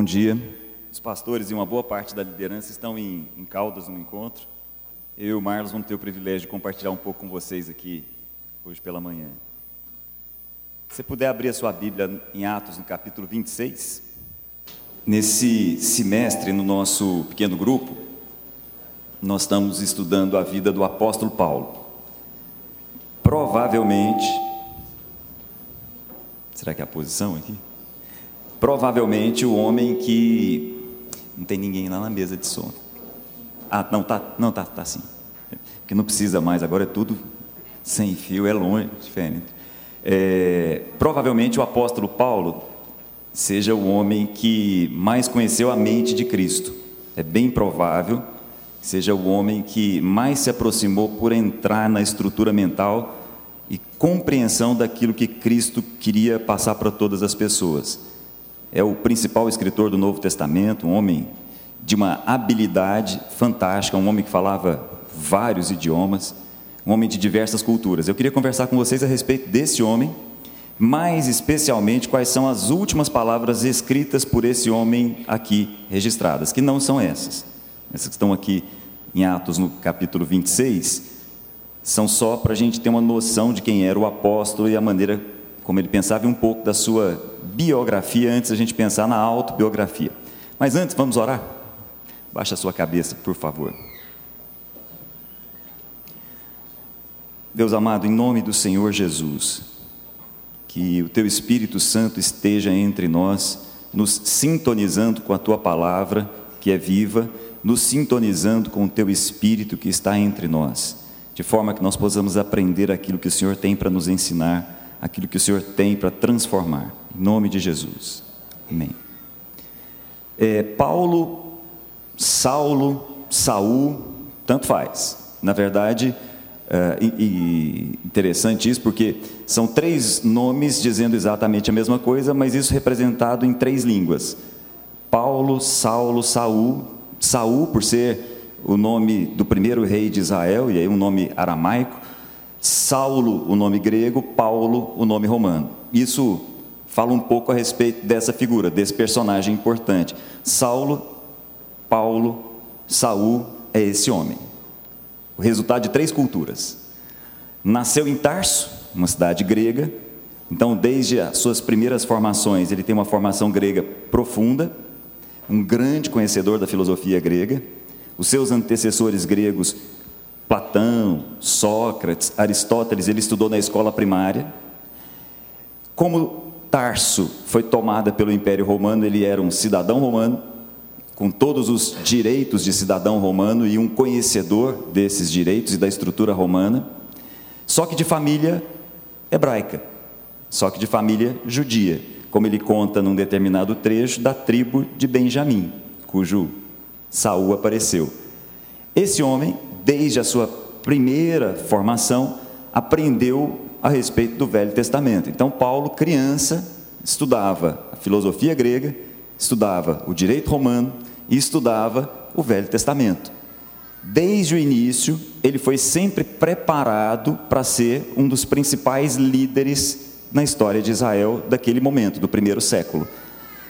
Bom dia. Os pastores e uma boa parte da liderança estão em, em Caldas no encontro. Eu e o Marlos vamos ter o privilégio de compartilhar um pouco com vocês aqui hoje pela manhã. Se você puder abrir a sua Bíblia em Atos, no capítulo 26. Nesse semestre, no nosso pequeno grupo, nós estamos estudando a vida do apóstolo Paulo. Provavelmente. Será que é a posição aqui? Provavelmente o homem que. Não tem ninguém lá na mesa de som. Ah, não, tá, não, tá, tá sim. Porque não precisa mais, agora é tudo sem fio, é longe, diferente. É, provavelmente o apóstolo Paulo seja o homem que mais conheceu a mente de Cristo. É bem provável que seja o homem que mais se aproximou por entrar na estrutura mental e compreensão daquilo que Cristo queria passar para todas as pessoas. É o principal escritor do Novo Testamento, um homem de uma habilidade fantástica, um homem que falava vários idiomas, um homem de diversas culturas. Eu queria conversar com vocês a respeito desse homem, mais especialmente quais são as últimas palavras escritas por esse homem aqui registradas, que não são essas. Essas que estão aqui em Atos, no capítulo 26, são só para a gente ter uma noção de quem era o apóstolo e a maneira como ele pensava e um pouco da sua biografia antes da gente pensar na autobiografia. Mas antes, vamos orar? Baixa a sua cabeça, por favor. Deus amado, em nome do Senhor Jesus, que o Teu Espírito Santo esteja entre nós, nos sintonizando com a Tua palavra, que é viva, nos sintonizando com o Teu Espírito que está entre nós, de forma que nós possamos aprender aquilo que o Senhor tem para nos ensinar, aquilo que o Senhor tem para transformar. Em nome de Jesus. Amém. É, Paulo, Saulo, Saul, tanto faz. Na verdade, é, e, interessante isso, porque são três nomes dizendo exatamente a mesma coisa, mas isso representado em três línguas: Paulo, Saulo, Saul. Saul, por ser o nome do primeiro rei de Israel, e aí um nome aramaico. Saulo, o nome grego, Paulo, o nome romano. Isso fala um pouco a respeito dessa figura, desse personagem importante. Saulo, Paulo, Saul é esse homem o resultado de três culturas. Nasceu em Tarso, uma cidade grega, então, desde as suas primeiras formações, ele tem uma formação grega profunda, um grande conhecedor da filosofia grega. Os seus antecessores gregos, Platão, Sócrates, Aristóteles, ele estudou na escola primária. Como Tarso foi tomada pelo Império Romano, ele era um cidadão romano, com todos os direitos de cidadão romano e um conhecedor desses direitos e da estrutura romana, só que de família hebraica, só que de família judia, como ele conta num determinado trecho da tribo de Benjamim, cujo Saul apareceu. Esse homem, desde a sua primeira formação, aprendeu a respeito do Velho Testamento. Então, Paulo, criança, estudava a filosofia grega, estudava o direito romano, e estudava o Velho Testamento. Desde o início, ele foi sempre preparado para ser um dos principais líderes na história de Israel daquele momento, do primeiro século.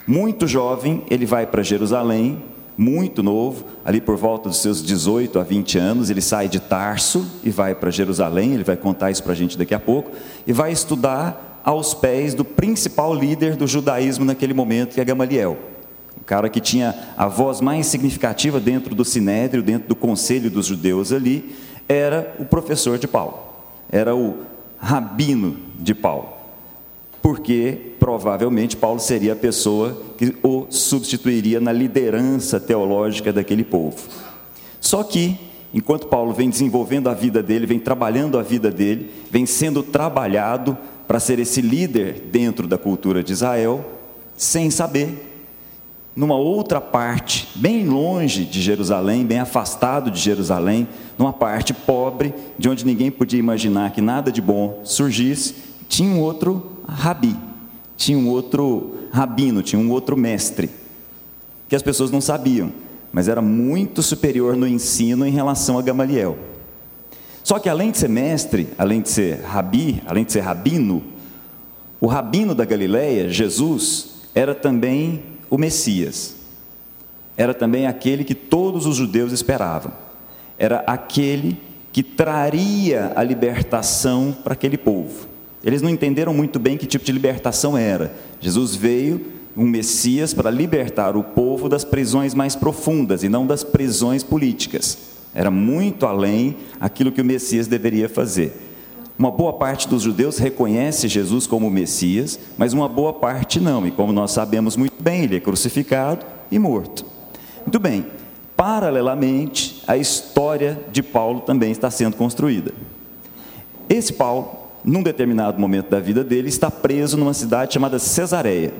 Muito jovem, ele vai para Jerusalém, muito novo, ali por volta dos seus 18 a 20 anos, ele sai de Tarso e vai para Jerusalém, ele vai contar isso para a gente daqui a pouco, e vai estudar aos pés do principal líder do judaísmo naquele momento, que é Gamaliel. O cara que tinha a voz mais significativa dentro do sinédrio, dentro do conselho dos judeus ali, era o professor de Paulo, era o rabino de Paulo, porque provavelmente Paulo seria a pessoa que o substituiria na liderança teológica daquele povo. Só que, enquanto Paulo vem desenvolvendo a vida dele, vem trabalhando a vida dele, vem sendo trabalhado para ser esse líder dentro da cultura de Israel, sem saber numa outra parte, bem longe de Jerusalém, bem afastado de Jerusalém, numa parte pobre, de onde ninguém podia imaginar que nada de bom surgisse, tinha um outro rabi, tinha um outro rabino, tinha um outro mestre, que as pessoas não sabiam, mas era muito superior no ensino em relação a Gamaliel. Só que além de ser mestre, além de ser rabi, além de ser rabino, o rabino da Galileia, Jesus, era também o Messias. Era também aquele que todos os judeus esperavam. Era aquele que traria a libertação para aquele povo. Eles não entenderam muito bem que tipo de libertação era. Jesus veio, um Messias, para libertar o povo das prisões mais profundas e não das prisões políticas. Era muito além aquilo que o Messias deveria fazer. Uma boa parte dos judeus reconhece Jesus como Messias, mas uma boa parte não, e como nós sabemos muito bem, ele é crucificado e morto. Muito bem, paralelamente, a história de Paulo também está sendo construída. Esse Paulo num determinado momento da vida dele, está preso numa cidade chamada Cesareia.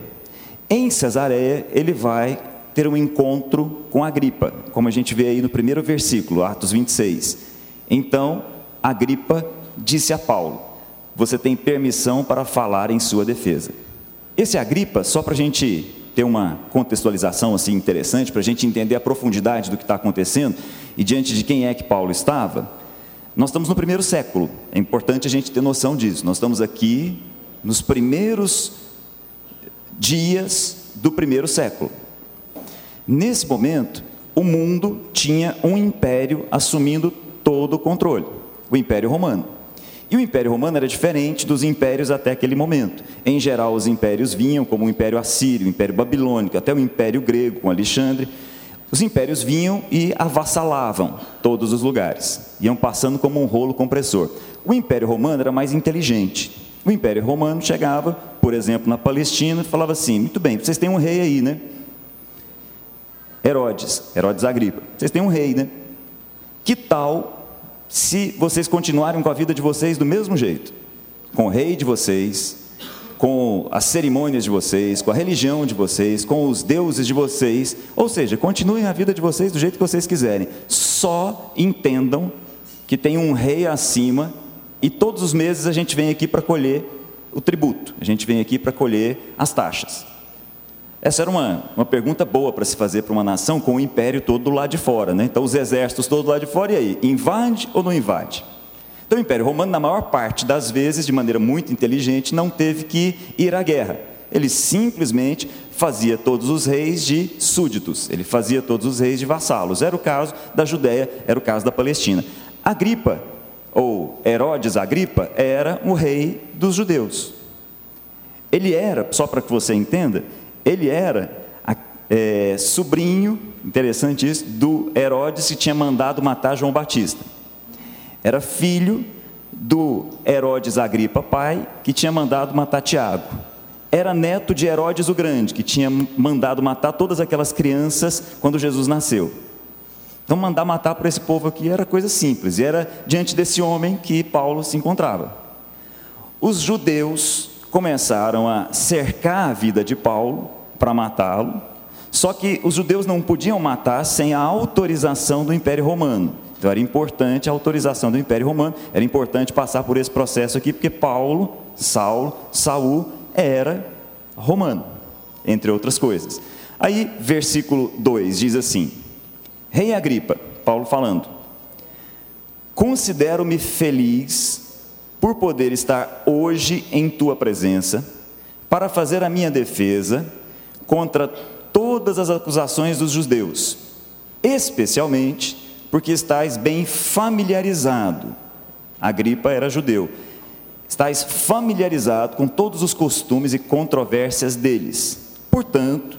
Em Cesareia, ele vai ter um encontro com Agripa, como a gente vê aí no primeiro versículo, Atos 26. Então, Agripa disse a Paulo: Você tem permissão para falar em sua defesa. Esse Agripa, só para a gente ter uma contextualização assim interessante, para a gente entender a profundidade do que está acontecendo e diante de quem é que Paulo estava, nós estamos no primeiro século, é importante a gente ter noção disso. Nós estamos aqui nos primeiros dias do primeiro século. Nesse momento, o mundo tinha um império assumindo todo o controle, o Império Romano. E o Império Romano era diferente dos impérios até aquele momento. Em geral, os impérios vinham como o Império Assírio, o Império Babilônico, até o Império Grego com Alexandre os impérios vinham e avassalavam todos os lugares, iam passando como um rolo compressor. O Império Romano era mais inteligente. O Império Romano chegava, por exemplo, na Palestina e falava assim: muito bem, vocês têm um rei aí, né? Herodes, Herodes Agripa, vocês têm um rei, né? Que tal se vocês continuarem com a vida de vocês do mesmo jeito? Com o rei de vocês, com as cerimônias de vocês, com a religião de vocês, com os deuses de vocês, ou seja, continuem a vida de vocês do jeito que vocês quiserem. Só entendam que tem um rei acima e todos os meses a gente vem aqui para colher o tributo, a gente vem aqui para colher as taxas. Essa era uma, uma pergunta boa para se fazer para uma nação com o império todo do lado de fora, né? Então, os exércitos todos do lado de fora, e aí? Invade ou não invade? Então, o Império Romano, na maior parte das vezes, de maneira muito inteligente, não teve que ir à guerra. Ele simplesmente fazia todos os reis de súditos, ele fazia todos os reis de vassalos. Era o caso da Judéia, era o caso da Palestina. Agripa, ou Herodes Agripa, era o rei dos judeus. Ele era, só para que você entenda, ele era é, sobrinho, interessante isso, do Herodes que tinha mandado matar João Batista. Era filho do Herodes Agripa, pai, que tinha mandado matar Tiago. Era neto de Herodes o Grande, que tinha mandado matar todas aquelas crianças quando Jesus nasceu. Então, mandar matar para esse povo aqui era coisa simples, e era diante desse homem que Paulo se encontrava. Os judeus começaram a cercar a vida de Paulo para matá-lo, só que os judeus não podiam matar sem a autorização do Império Romano. Então era importante a autorização do Império Romano, era importante passar por esse processo aqui, porque Paulo, Saulo, Saul era romano, entre outras coisas. Aí, versículo 2 diz assim: Rei Agripa, Paulo falando, considero-me feliz por poder estar hoje em tua presença, para fazer a minha defesa contra todas as acusações dos judeus, especialmente porque estás bem familiarizado. Agripa era judeu. Estás familiarizado com todos os costumes e controvérsias deles. Portanto,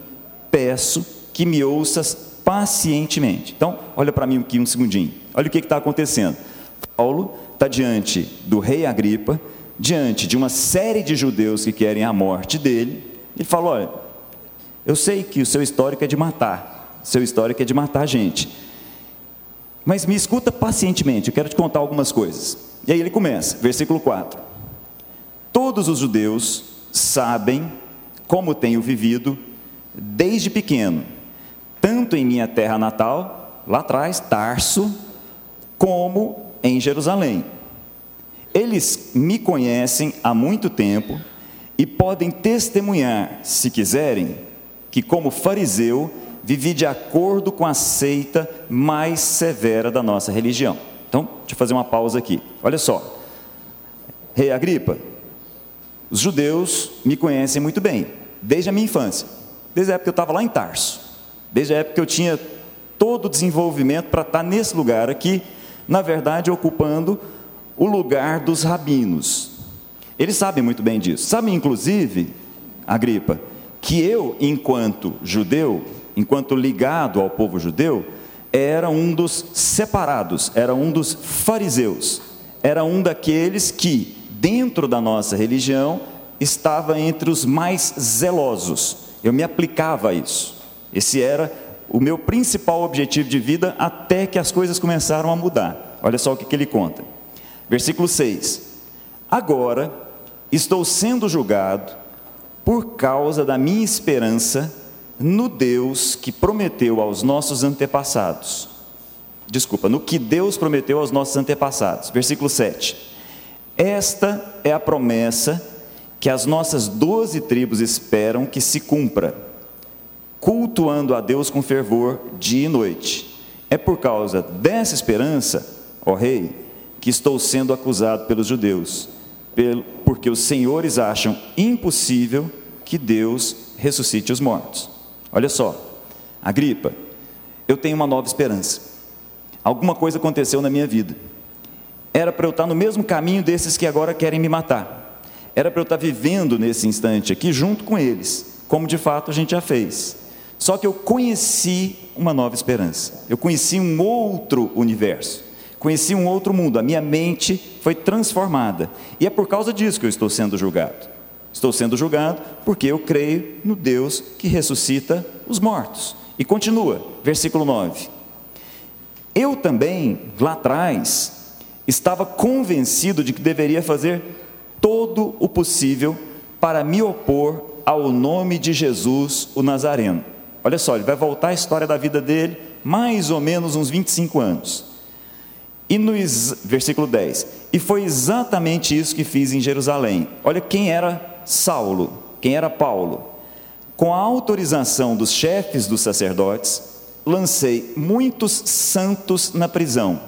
peço que me ouças pacientemente. Então, olha para mim aqui um segundinho. Olha o que está acontecendo. Paulo está diante do rei Agripa, diante de uma série de judeus que querem a morte dele. Ele fala: Olha, eu sei que o seu histórico é de matar, seu histórico é de matar gente. Mas me escuta pacientemente, eu quero te contar algumas coisas. E aí ele começa, versículo 4. Todos os judeus sabem como tenho vivido desde pequeno, tanto em minha terra natal, lá atrás, Tarso, como em Jerusalém. Eles me conhecem há muito tempo e podem testemunhar, se quiserem, que como fariseu vivi de acordo com a seita mais severa da nossa religião. Então, deixa eu fazer uma pausa aqui. Olha só. Rei Agripa, os judeus me conhecem muito bem, desde a minha infância. Desde a época que eu estava lá em Tarso. Desde a época que eu tinha todo o desenvolvimento para estar nesse lugar aqui, na verdade, ocupando o lugar dos rabinos. Eles sabem muito bem disso. Sabem, inclusive, Agripa, que eu, enquanto judeu, enquanto ligado ao povo judeu, era um dos separados, era um dos fariseus, era um daqueles que, dentro da nossa religião, estava entre os mais zelosos. Eu me aplicava a isso. Esse era o meu principal objetivo de vida até que as coisas começaram a mudar. Olha só o que, ele conta. Versículo 6: Agora estou sendo julgado por causa da minha esperança no Deus que prometeu aos nossos antepassados. Desculpa, no que Deus prometeu aos nossos antepassados. Versículo 7. Esta é a promessa que as nossas doze tribos esperam que se cumpra, cultuando a Deus com fervor dia e noite. É por causa dessa esperança, ó Rei, que estou sendo acusado pelos judeus, porque os senhores acham impossível que Deus ressuscite os mortos. Olha só, Agripa, eu tenho uma nova esperança. Alguma coisa aconteceu na minha vida. Era para eu estar no mesmo caminho desses que agora querem me matar. Era para eu estar vivendo nesse instante aqui junto com eles, como de fato a gente já fez. Só que eu conheci uma nova esperança. Eu conheci um outro universo. Conheci um outro mundo. A minha mente foi transformada. E é por causa disso que eu estou sendo julgado. Estou sendo julgado porque eu creio no Deus que ressuscita os mortos. E continua, versículo 9. Eu também, lá atrás, estava convencido de que deveria fazer todo o possível para me opor ao nome de Jesus, o Nazareno. Olha só, ele vai voltar a história da vida dele, mais ou menos uns 25 anos. E no versículo 10: E foi exatamente isso que fiz em Jerusalém. Olha quem era Saulo, quem era Paulo, com a autorização dos chefes dos sacerdotes, lancei muitos santos na prisão.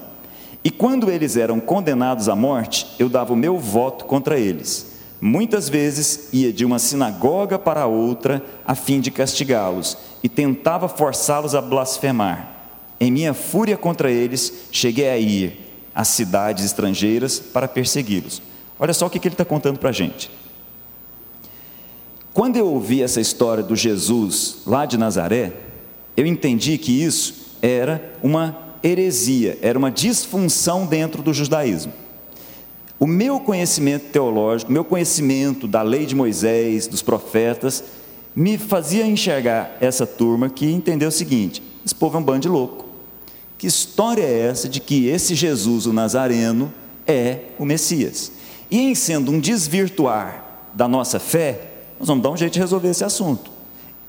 E quando eles eram condenados à morte, eu dava o meu voto contra eles. Muitas vezes ia de uma sinagoga para outra a fim de castigá-los e tentava forçá-los a blasfemar. Em minha fúria contra eles, cheguei a ir às cidades estrangeiras para persegui-los. Olha só o que ele está contando para a gente. Quando eu ouvi essa história do Jesus lá de Nazaré, eu entendi que isso era uma heresia, era uma disfunção dentro do judaísmo. O meu conhecimento teológico, meu conhecimento da lei de Moisés, dos profetas, me fazia enxergar essa turma que entendeu o seguinte: esse povo é um bando de louco. Que história é essa de que esse Jesus, o Nazareno, é o Messias? E em sendo um desvirtuar da nossa fé, nós vamos dar um jeito de resolver esse assunto.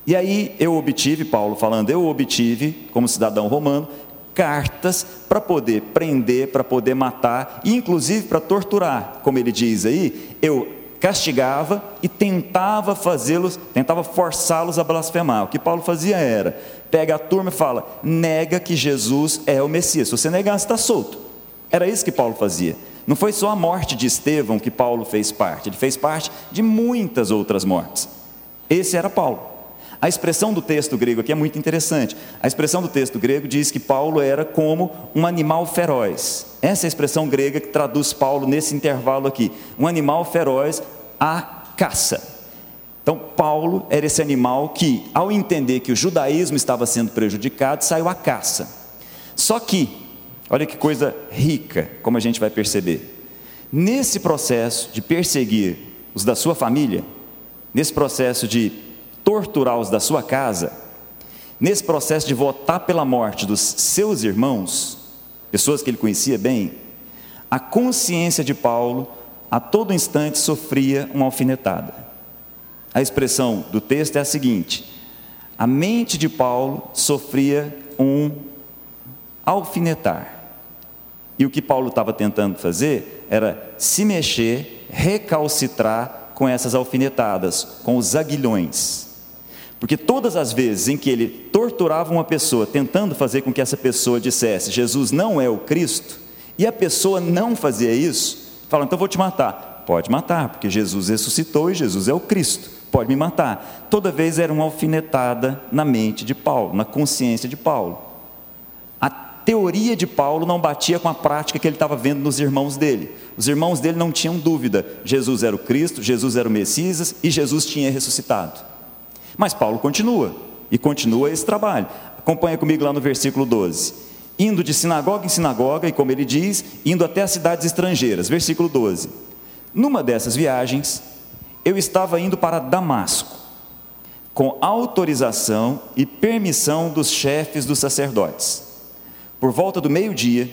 E aí eu obtive, Paulo falando, eu obtive, como cidadão romano, cartas para poder prender, para poder matar, e inclusive para torturar, como ele diz aí, eu castigava e tentava fazê-los, tentava forçá-los a blasfemar. O que Paulo fazia era, pega a turma e fala, nega que Jesus é o Messias. Se você negar, você está solto. Era isso que Paulo fazia. Não foi só a morte de Estevão que Paulo fez parte, ele fez parte de muitas outras mortes. Esse era Paulo. A expressão do texto grego aqui é muito interessante. A expressão do texto grego diz que Paulo era como um animal feroz. Essa é a expressão grega que traduz Paulo nesse intervalo aqui. Um animal feroz à caça. Então, Paulo era esse animal que, ao entender que o judaísmo estava sendo prejudicado, saiu à caça. Só que Olha que coisa rica, como a gente vai perceber. Nesse processo de perseguir os da sua família, nesse processo de torturar os da sua casa, nesse processo de votar pela morte dos seus irmãos, pessoas que ele conhecia bem, a consciência de Paulo a todo instante sofria uma alfinetada. A expressão do texto é a seguinte: a mente de Paulo sofria um alfinetar. E o que Paulo estava tentando fazer era se mexer, recalcitrar com essas alfinetadas, com os aguilhões. Porque todas as vezes em que ele torturava uma pessoa, tentando fazer com que essa pessoa dissesse Jesus não é o Cristo, e a pessoa não fazia isso, fala, então vou te matar. Pode matar, porque Jesus ressuscitou e Jesus é o Cristo. pode me matar. Toda vez era uma alfinetada na mente de Paulo, na consciência de Paulo. Teoria de Paulo não batia com a prática que ele estava vendo nos irmãos dele. Os irmãos dele não tinham dúvida: Jesus era o Cristo, Jesus era o Messias e Jesus tinha ressuscitado. Mas Paulo continua e continua esse trabalho. Acompanha comigo lá no versículo 12 indo de sinagoga em sinagoga, e como ele diz, indo até as cidades estrangeiras. Versículo 12. Numa dessas viagens, eu estava indo para Damasco, com autorização e permissão dos chefes dos sacerdotes. Por volta do meio-dia,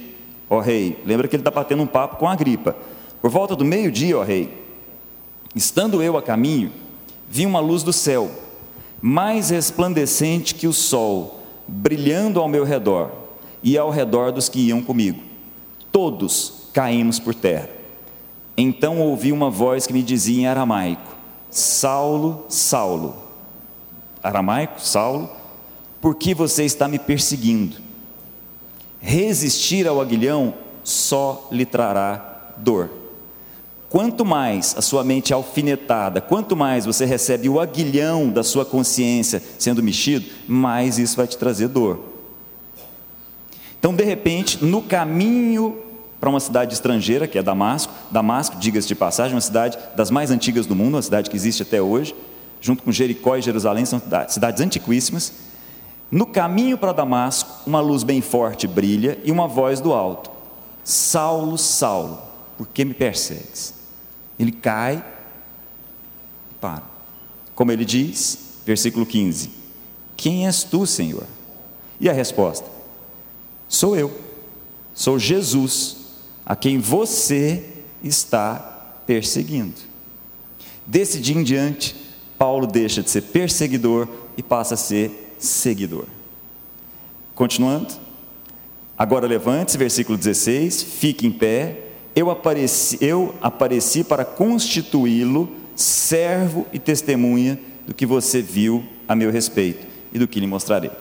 ó rei, lembra que ele está batendo um papo com a gripa. Por volta do meio-dia, ó rei, estando eu a caminho, vi uma luz do céu, mais resplandecente que o sol, brilhando ao meu redor e ao redor dos que iam comigo. Todos caímos por terra. Então ouvi uma voz que me dizia em aramaico: Saulo, Saulo. Aramaico, Saulo, por que você está me perseguindo? Resistir ao aguilhão só lhe trará dor. Quanto mais a sua mente é alfinetada, quanto mais você recebe o aguilhão da sua consciência sendo mexido, mais isso vai te trazer dor. Então, de repente, no caminho para uma cidade estrangeira, que é Damasco, Damasco, diga-se de passagem, uma cidade das mais antigas do mundo, uma cidade que existe até hoje, junto com Jericó e Jerusalém, são cidades antiquíssimas. No caminho para Damasco, uma luz bem forte brilha e uma voz do alto: Saulo, Saulo, por que me persegues? Ele cai e para. Como ele diz, versículo 15: Quem és tu, Senhor? E a resposta: Sou eu, sou Jesus, a quem você está perseguindo. Desse dia em diante, Paulo deixa de ser perseguidor e passa a ser seguidor. Continuando, agora levante-se, versículo 16, fique em pé, eu apareci, eu apareci para constituí-lo servo e testemunha do que você viu a meu respeito e do que lhe mostrarei.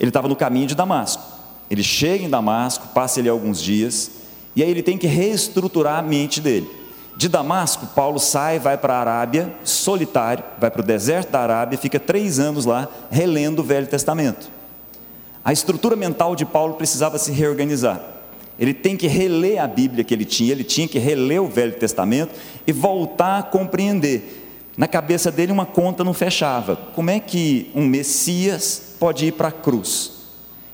Ele estava no caminho de Damasco. Ele chega em Damasco, passa ali alguns dias, e aí ele tem que reestruturar a mente dele. De Damasco, Paulo sai, vai para a Arábia, solitário, vai para o deserto da Arábia, fica três anos lá, relendo o Velho Testamento. A estrutura mental de Paulo precisava se reorganizar. Ele tem que reler a Bíblia que ele tinha, ele tinha que reler o Velho Testamento e voltar a compreender. Na cabeça dele, uma conta não fechava. Como é que um Messias pode ir para a cruz?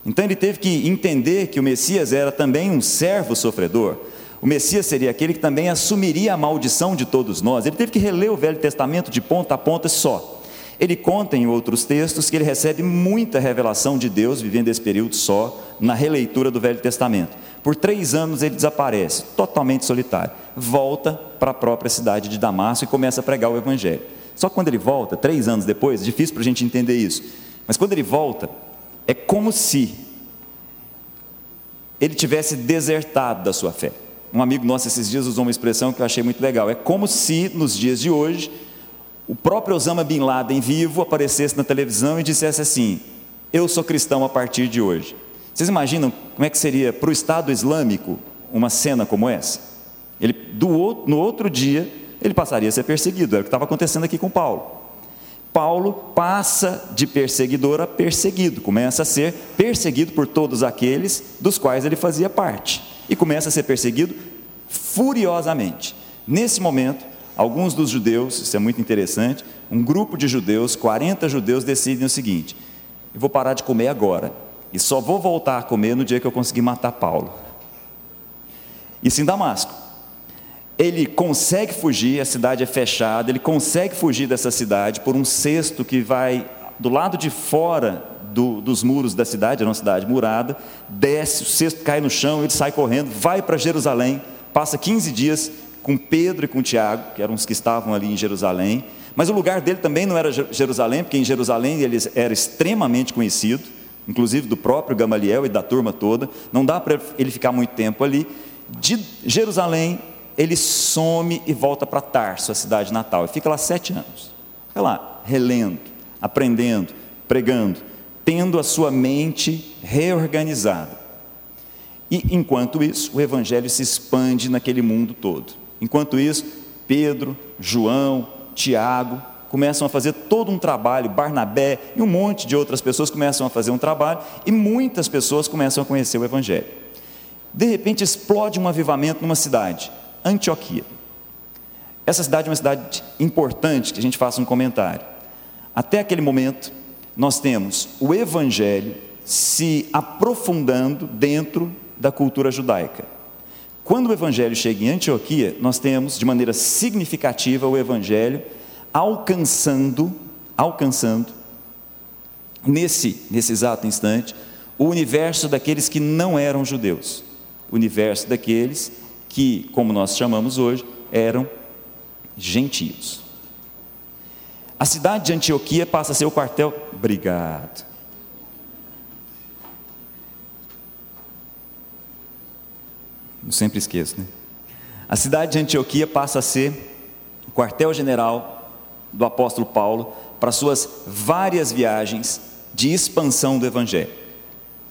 Então ele teve que entender que o Messias era também um servo sofredor. O Messias seria aquele que também assumiria a maldição de todos nós. Ele teve que reler o Velho Testamento de ponta a ponta só. Ele conta em outros textos que ele recebe muita revelação de Deus vivendo esse período só, na releitura do Velho Testamento. Por três anos ele desaparece, totalmente solitário. Volta para a própria cidade de Damasco e começa a pregar o Evangelho. Só quando ele volta, três anos depois, é difícil para a gente entender isso, mas quando ele volta, é como se ele tivesse desertado da sua fé. Um amigo nosso esses dias usou uma expressão que eu achei muito legal. É como se nos dias de hoje o próprio Osama Bin Laden vivo aparecesse na televisão e dissesse assim: "Eu sou cristão a partir de hoje". Vocês imaginam como é que seria para o Estado Islâmico uma cena como essa? Ele do, no outro dia ele passaria a ser perseguido. Era o que estava acontecendo aqui com Paulo. Paulo passa de perseguidor a perseguido, começa a ser perseguido por todos aqueles dos quais ele fazia parte, e começa a ser perseguido furiosamente. Nesse momento, alguns dos judeus, isso é muito interessante, um grupo de judeus, 40 judeus, decidem o seguinte: eu vou parar de comer agora, e só vou voltar a comer no dia que eu conseguir matar Paulo. Isso em Damasco ele consegue fugir, a cidade é fechada, ele consegue fugir dessa cidade por um cesto que vai do lado de fora do, dos muros da cidade, era uma cidade murada, desce, o cesto cai no chão, ele sai correndo, vai para Jerusalém, passa 15 dias com Pedro e com Tiago, que eram os que estavam ali em Jerusalém, mas o lugar dele também não era Jerusalém, porque em Jerusalém ele era extremamente conhecido, inclusive do próprio Gamaliel e da turma toda, não dá para ele ficar muito tempo ali. De Jerusalém, ele some e volta para Tarso, a cidade natal, e fica lá sete anos. Fica lá, relendo, aprendendo, pregando, tendo a sua mente reorganizada. E enquanto isso, o evangelho se expande naquele mundo todo. Enquanto isso, Pedro, João, Tiago começam a fazer todo um trabalho, Barnabé e um monte de outras pessoas começam a fazer um trabalho e muitas pessoas começam a conhecer o Evangelho. De repente explode um avivamento numa cidade, Antioquia. Essa cidade é uma cidade importante que a gente faça um comentário. Até aquele momento, nós temos o Evangelho se aprofundando dentro da cultura judaica. Quando o Evangelho chega em Antioquia, nós temos de maneira significativa o Evangelho alcançando, alcançando, nesse, nesse exato instante, o universo daqueles que não eram judeus, o universo daqueles que, como nós chamamos hoje, eram gentios. A cidade de Antioquia passa a ser o quartel. Obrigado. Eu sempre esqueço, né? A cidade de Antioquia passa a ser o quartel-general do apóstolo Paulo para suas várias viagens de expansão do evangelho.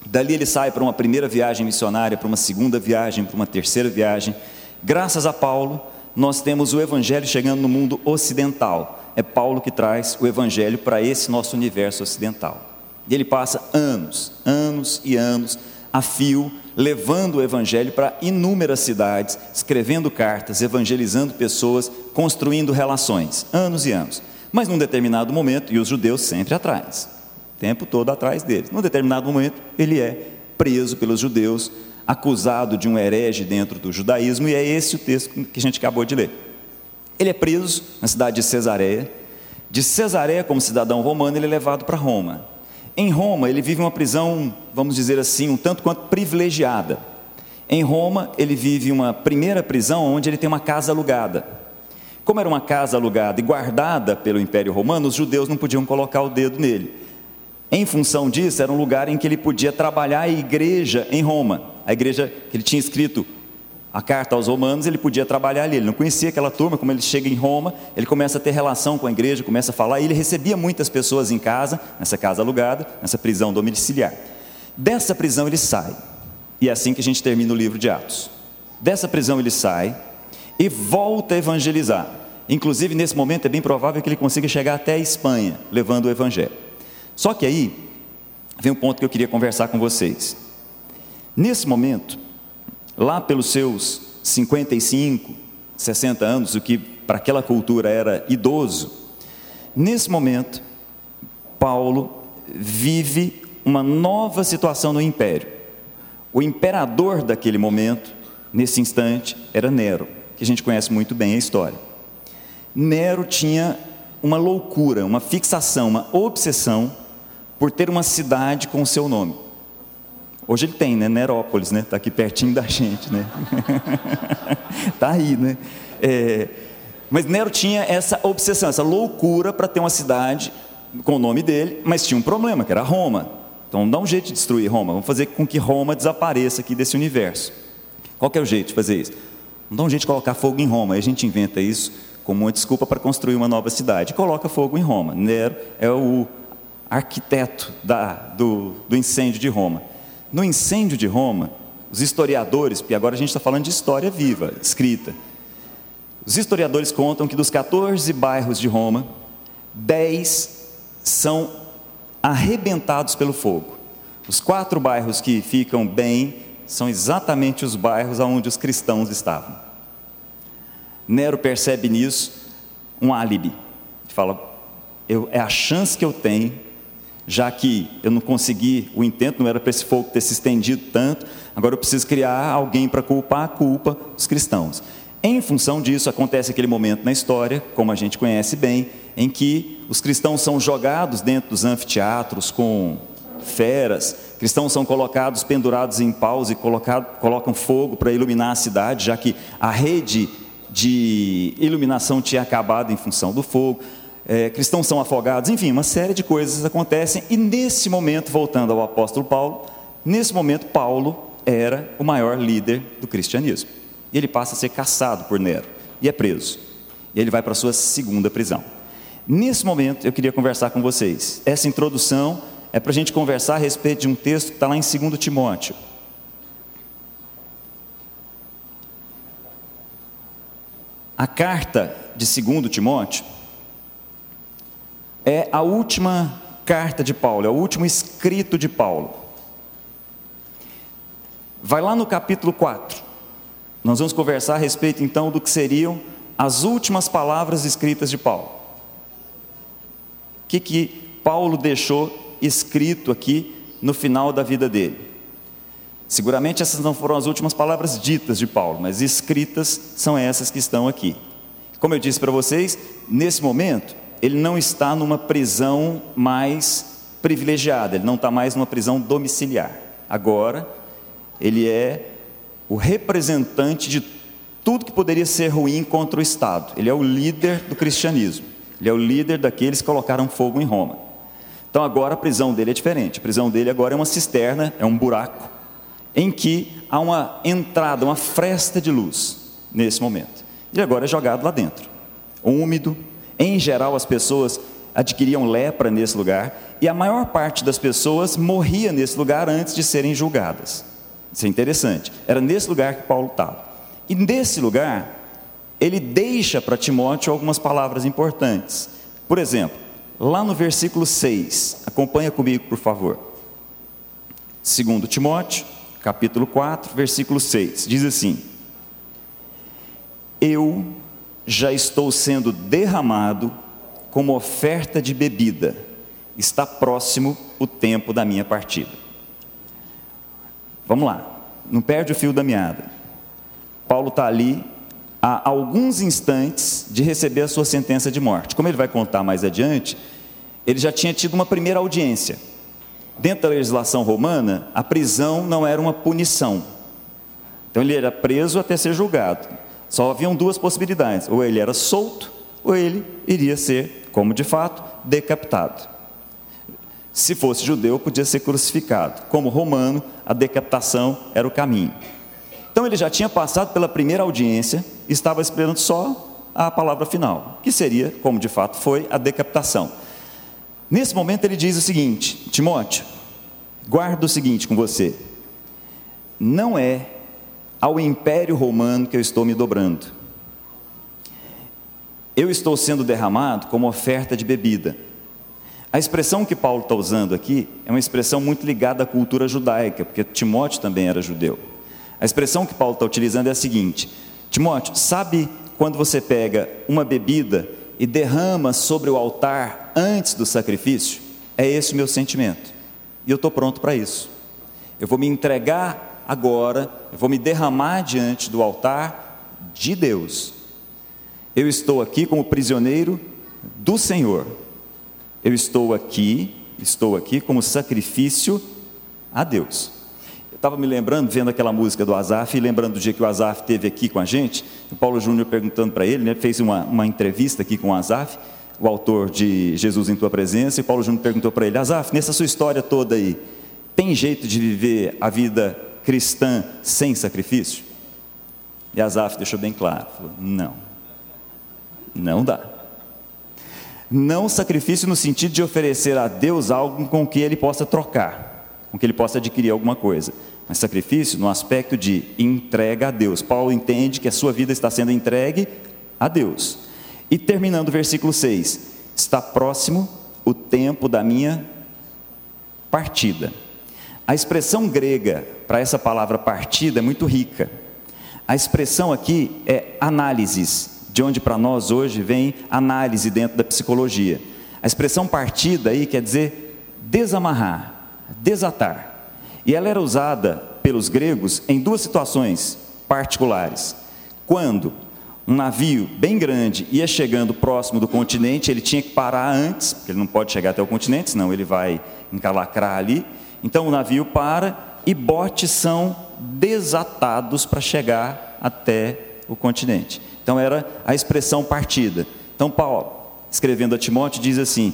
Dali ele sai para uma primeira viagem missionária, para uma segunda viagem, para uma terceira viagem. Graças a Paulo, nós temos o evangelho chegando no mundo ocidental. É Paulo que traz o evangelho para esse nosso universo ocidental. E ele passa anos, anos e anos a fio, levando o evangelho para inúmeras cidades, escrevendo cartas, evangelizando pessoas, construindo relações, anos e anos. Mas num determinado momento, e os judeus sempre atrás, o tempo todo atrás deles. Num determinado momento, ele é preso pelos judeus, acusado de um herege dentro do judaísmo, e é esse o texto que a gente acabou de ler. Ele é preso na cidade de Cesareia. De Cesareia, como cidadão romano, ele é levado para Roma. Em Roma, ele vive uma prisão, vamos dizer assim, um tanto quanto privilegiada. Em Roma, ele vive uma primeira prisão onde ele tem uma casa alugada. Como era uma casa alugada e guardada pelo Império Romano, os judeus não podiam colocar o dedo nele. Em função disso, era um lugar em que ele podia trabalhar a igreja em Roma. A igreja que ele tinha escrito a carta aos romanos, ele podia trabalhar ali. Ele não conhecia aquela turma, como ele chega em Roma, ele começa a ter relação com a igreja, começa a falar, e ele recebia muitas pessoas em casa, nessa casa alugada, nessa prisão domiciliar. Dessa prisão ele sai, e é assim que a gente termina o livro de Atos. Dessa prisão ele sai e volta a evangelizar. Inclusive, nesse momento, é bem provável que ele consiga chegar até a Espanha, levando o evangelho. Só que aí, vem um ponto que eu queria conversar com vocês. Nesse momento, lá pelos seus 55, 60 anos, o que para aquela cultura era idoso, nesse momento, Paulo vive uma nova situação no império. O imperador daquele momento, nesse instante, era Nero, que a gente conhece muito bem a história. Nero tinha uma loucura, uma fixação, uma obsessão por ter uma cidade com o seu nome. Hoje ele tem, né? Nerópolis, né? Está aqui pertinho da gente, né? Está aí, né? É, mas Nero tinha essa obsessão, essa loucura para ter uma cidade com o nome dele, mas tinha um problema, que era Roma. Então dá um jeito de destruir Roma, vamos fazer com que Roma desapareça aqui desse universo. Qual é o jeito de fazer isso? Não dá um jeito de colocar fogo em Roma, aí a gente inventa isso como uma desculpa para construir uma nova cidade. Coloca fogo em Roma. Nero é o arquiteto da, do, do incêndio de Roma. No incêndio de Roma, os historiadores, porque agora a gente está falando de história viva, escrita, os historiadores contam que dos 14 bairros de Roma, 10 são arrebentados pelo fogo. Os quatro bairros que ficam bem são exatamente os bairros onde os cristãos estavam. Nero percebe nisso um álibi. Fala, eu, é a chance que eu tenho já que eu não consegui o intento, não era para esse fogo ter se estendido tanto, agora eu preciso criar alguém para culpar a culpa dos cristãos. Em função disso, acontece aquele momento na história, como a gente conhece bem, em que os cristãos são jogados dentro dos anfiteatros com feras, cristãos são colocados pendurados em paus e colocado, colocam fogo para iluminar a cidade, já que a rede de iluminação tinha acabado em função do fogo é, cristãos são afogados, enfim, uma série de coisas acontecem, e nesse momento, voltando ao apóstolo Paulo, nesse momento Paulo era o maior líder do cristianismo. E ele passa a ser caçado por Nero e é preso. E ele vai para a sua segunda prisão. Nesse momento eu queria conversar com vocês. Essa introdução é para a gente conversar a respeito de um texto que está lá em 2 Timóteo. A carta de 2 Timóteo é a última carta de Paulo, é o último escrito de Paulo. Vai lá no capítulo 4. Nós vamos conversar a respeito então do que seriam as últimas palavras escritas de Paulo. O que, que Paulo deixou escrito aqui no final da vida dele? Seguramente essas não foram as últimas palavras ditas de Paulo, mas escritas são essas que estão aqui. Como eu disse para vocês, nesse momento, ele não está numa prisão mais privilegiada, ele não está mais numa prisão domiciliar. Agora, ele é o representante de tudo que poderia ser ruim contra o Estado. Ele é o líder do cristianismo. Ele é o líder daqueles que colocaram fogo em Roma. Então agora a prisão dele é diferente. A prisão dele agora é uma cisterna, é um buraco em que há uma entrada, uma fresta de luz nesse momento. E agora é jogado lá dentro, úmido. Em geral, as pessoas adquiriam lepra nesse lugar e a maior parte das pessoas morria nesse lugar antes de serem julgadas. Isso é interessante. Era nesse lugar que Paulo estava. E nesse lugar, ele deixa para Timóteo algumas palavras importantes. Por exemplo, lá no versículo 6, acompanha comigo, por favor. Segundo Timóteo, capítulo 4, versículo 6. Diz assim: Eu já estou sendo derramado como oferta de bebida, está próximo o tempo da minha partida. Vamos lá, não perde o fio da meada. Paulo está ali há alguns instantes de receber a sua sentença de morte. Como ele vai contar mais adiante, ele já tinha tido uma primeira audiência dentro da legislação romana, a prisão não era uma punição. Então ele era preso até ser julgado. Só haviam duas possibilidades: ou ele era solto, ou ele iria ser, como de fato, decapitado. Se fosse judeu, podia ser crucificado. Como romano, a decapitação era o caminho. Então ele já tinha passado pela primeira audiência, estava esperando só a palavra final, que seria, como de fato foi, a decapitação. Nesse momento ele diz o seguinte: Timóteo, guarda o seguinte com você: não é ao império romano que eu estou me dobrando. Eu estou sendo derramado como oferta de bebida. A expressão que Paulo está usando aqui é uma expressão muito ligada à cultura judaica, porque Timóteo também era judeu. A expressão que Paulo está utilizando é a seguinte: Timóteo, sabe quando você pega uma bebida e derrama sobre o altar antes do sacrifício, é esse o meu sentimento. E eu estou pronto para isso. Eu vou me entregar agora, eu vou me derramar diante do altar de Deus. Eu estou aqui como prisioneiro do Senhor. Eu estou aqui, estou aqui como sacrifício a Deus estava me lembrando, vendo aquela música do Azaf, e lembrando do dia que o Azaf esteve aqui com a gente, o Paulo Júnior perguntando para ele, né, fez uma, uma entrevista aqui com o Azaf, o autor de Jesus em Tua Presença, e Paulo Júnior perguntou para ele, Azaf, nessa sua história toda aí, tem jeito de viver a vida cristã sem sacrifício? E Azaf deixou bem claro, falou, não, não dá. Não sacrifício no sentido de oferecer a Deus algo com que ele possa trocar, com que ele possa adquirir alguma coisa mas sacrifício no aspecto de entrega a Deus. Paulo entende que a sua vida está sendo entregue a Deus. E terminando o versículo 6: está próximo o tempo da minha partida. A expressão grega para essa palavra partida é muito rica. A expressão aqui é análises, de onde para nós hoje vem análise dentro da psicologia. A expressão partida aí quer dizer desamarrar, desatar. E ela era usada pelos gregos em duas situações particulares. Quando um navio bem grande ia chegando próximo do continente, ele tinha que parar antes, porque ele não pode chegar até o continente, senão ele vai encalacrar ali. Então o navio para e botes são desatados para chegar até o continente. Então era a expressão partida. Então Paulo, escrevendo a Timóteo, diz assim: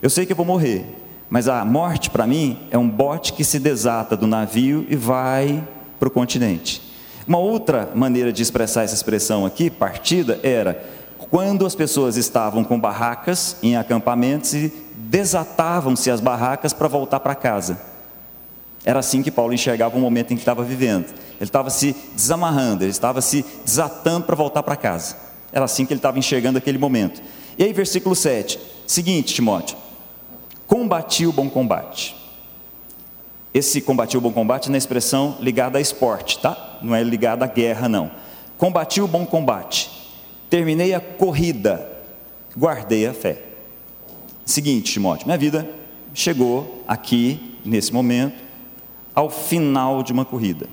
Eu sei que eu vou morrer, mas a morte, para mim, é um bote que se desata do navio e vai para o continente. Uma outra maneira de expressar essa expressão aqui, partida, era quando as pessoas estavam com barracas em acampamentos e desatavam-se as barracas para voltar para casa. Era assim que Paulo enxergava o momento em que estava vivendo. Ele estava se desamarrando, ele estava se desatando para voltar para casa. Era assim que ele estava enxergando aquele momento. E aí, versículo 7: Seguinte, Timóteo, combati o bom combate. Esse combati o bom combate na expressão ligada a esporte, tá? Não é ligada à guerra, não. Combati o bom combate, terminei a corrida, guardei a fé. Seguinte, Timóteo, minha vida chegou aqui, nesse momento, ao final de uma corrida.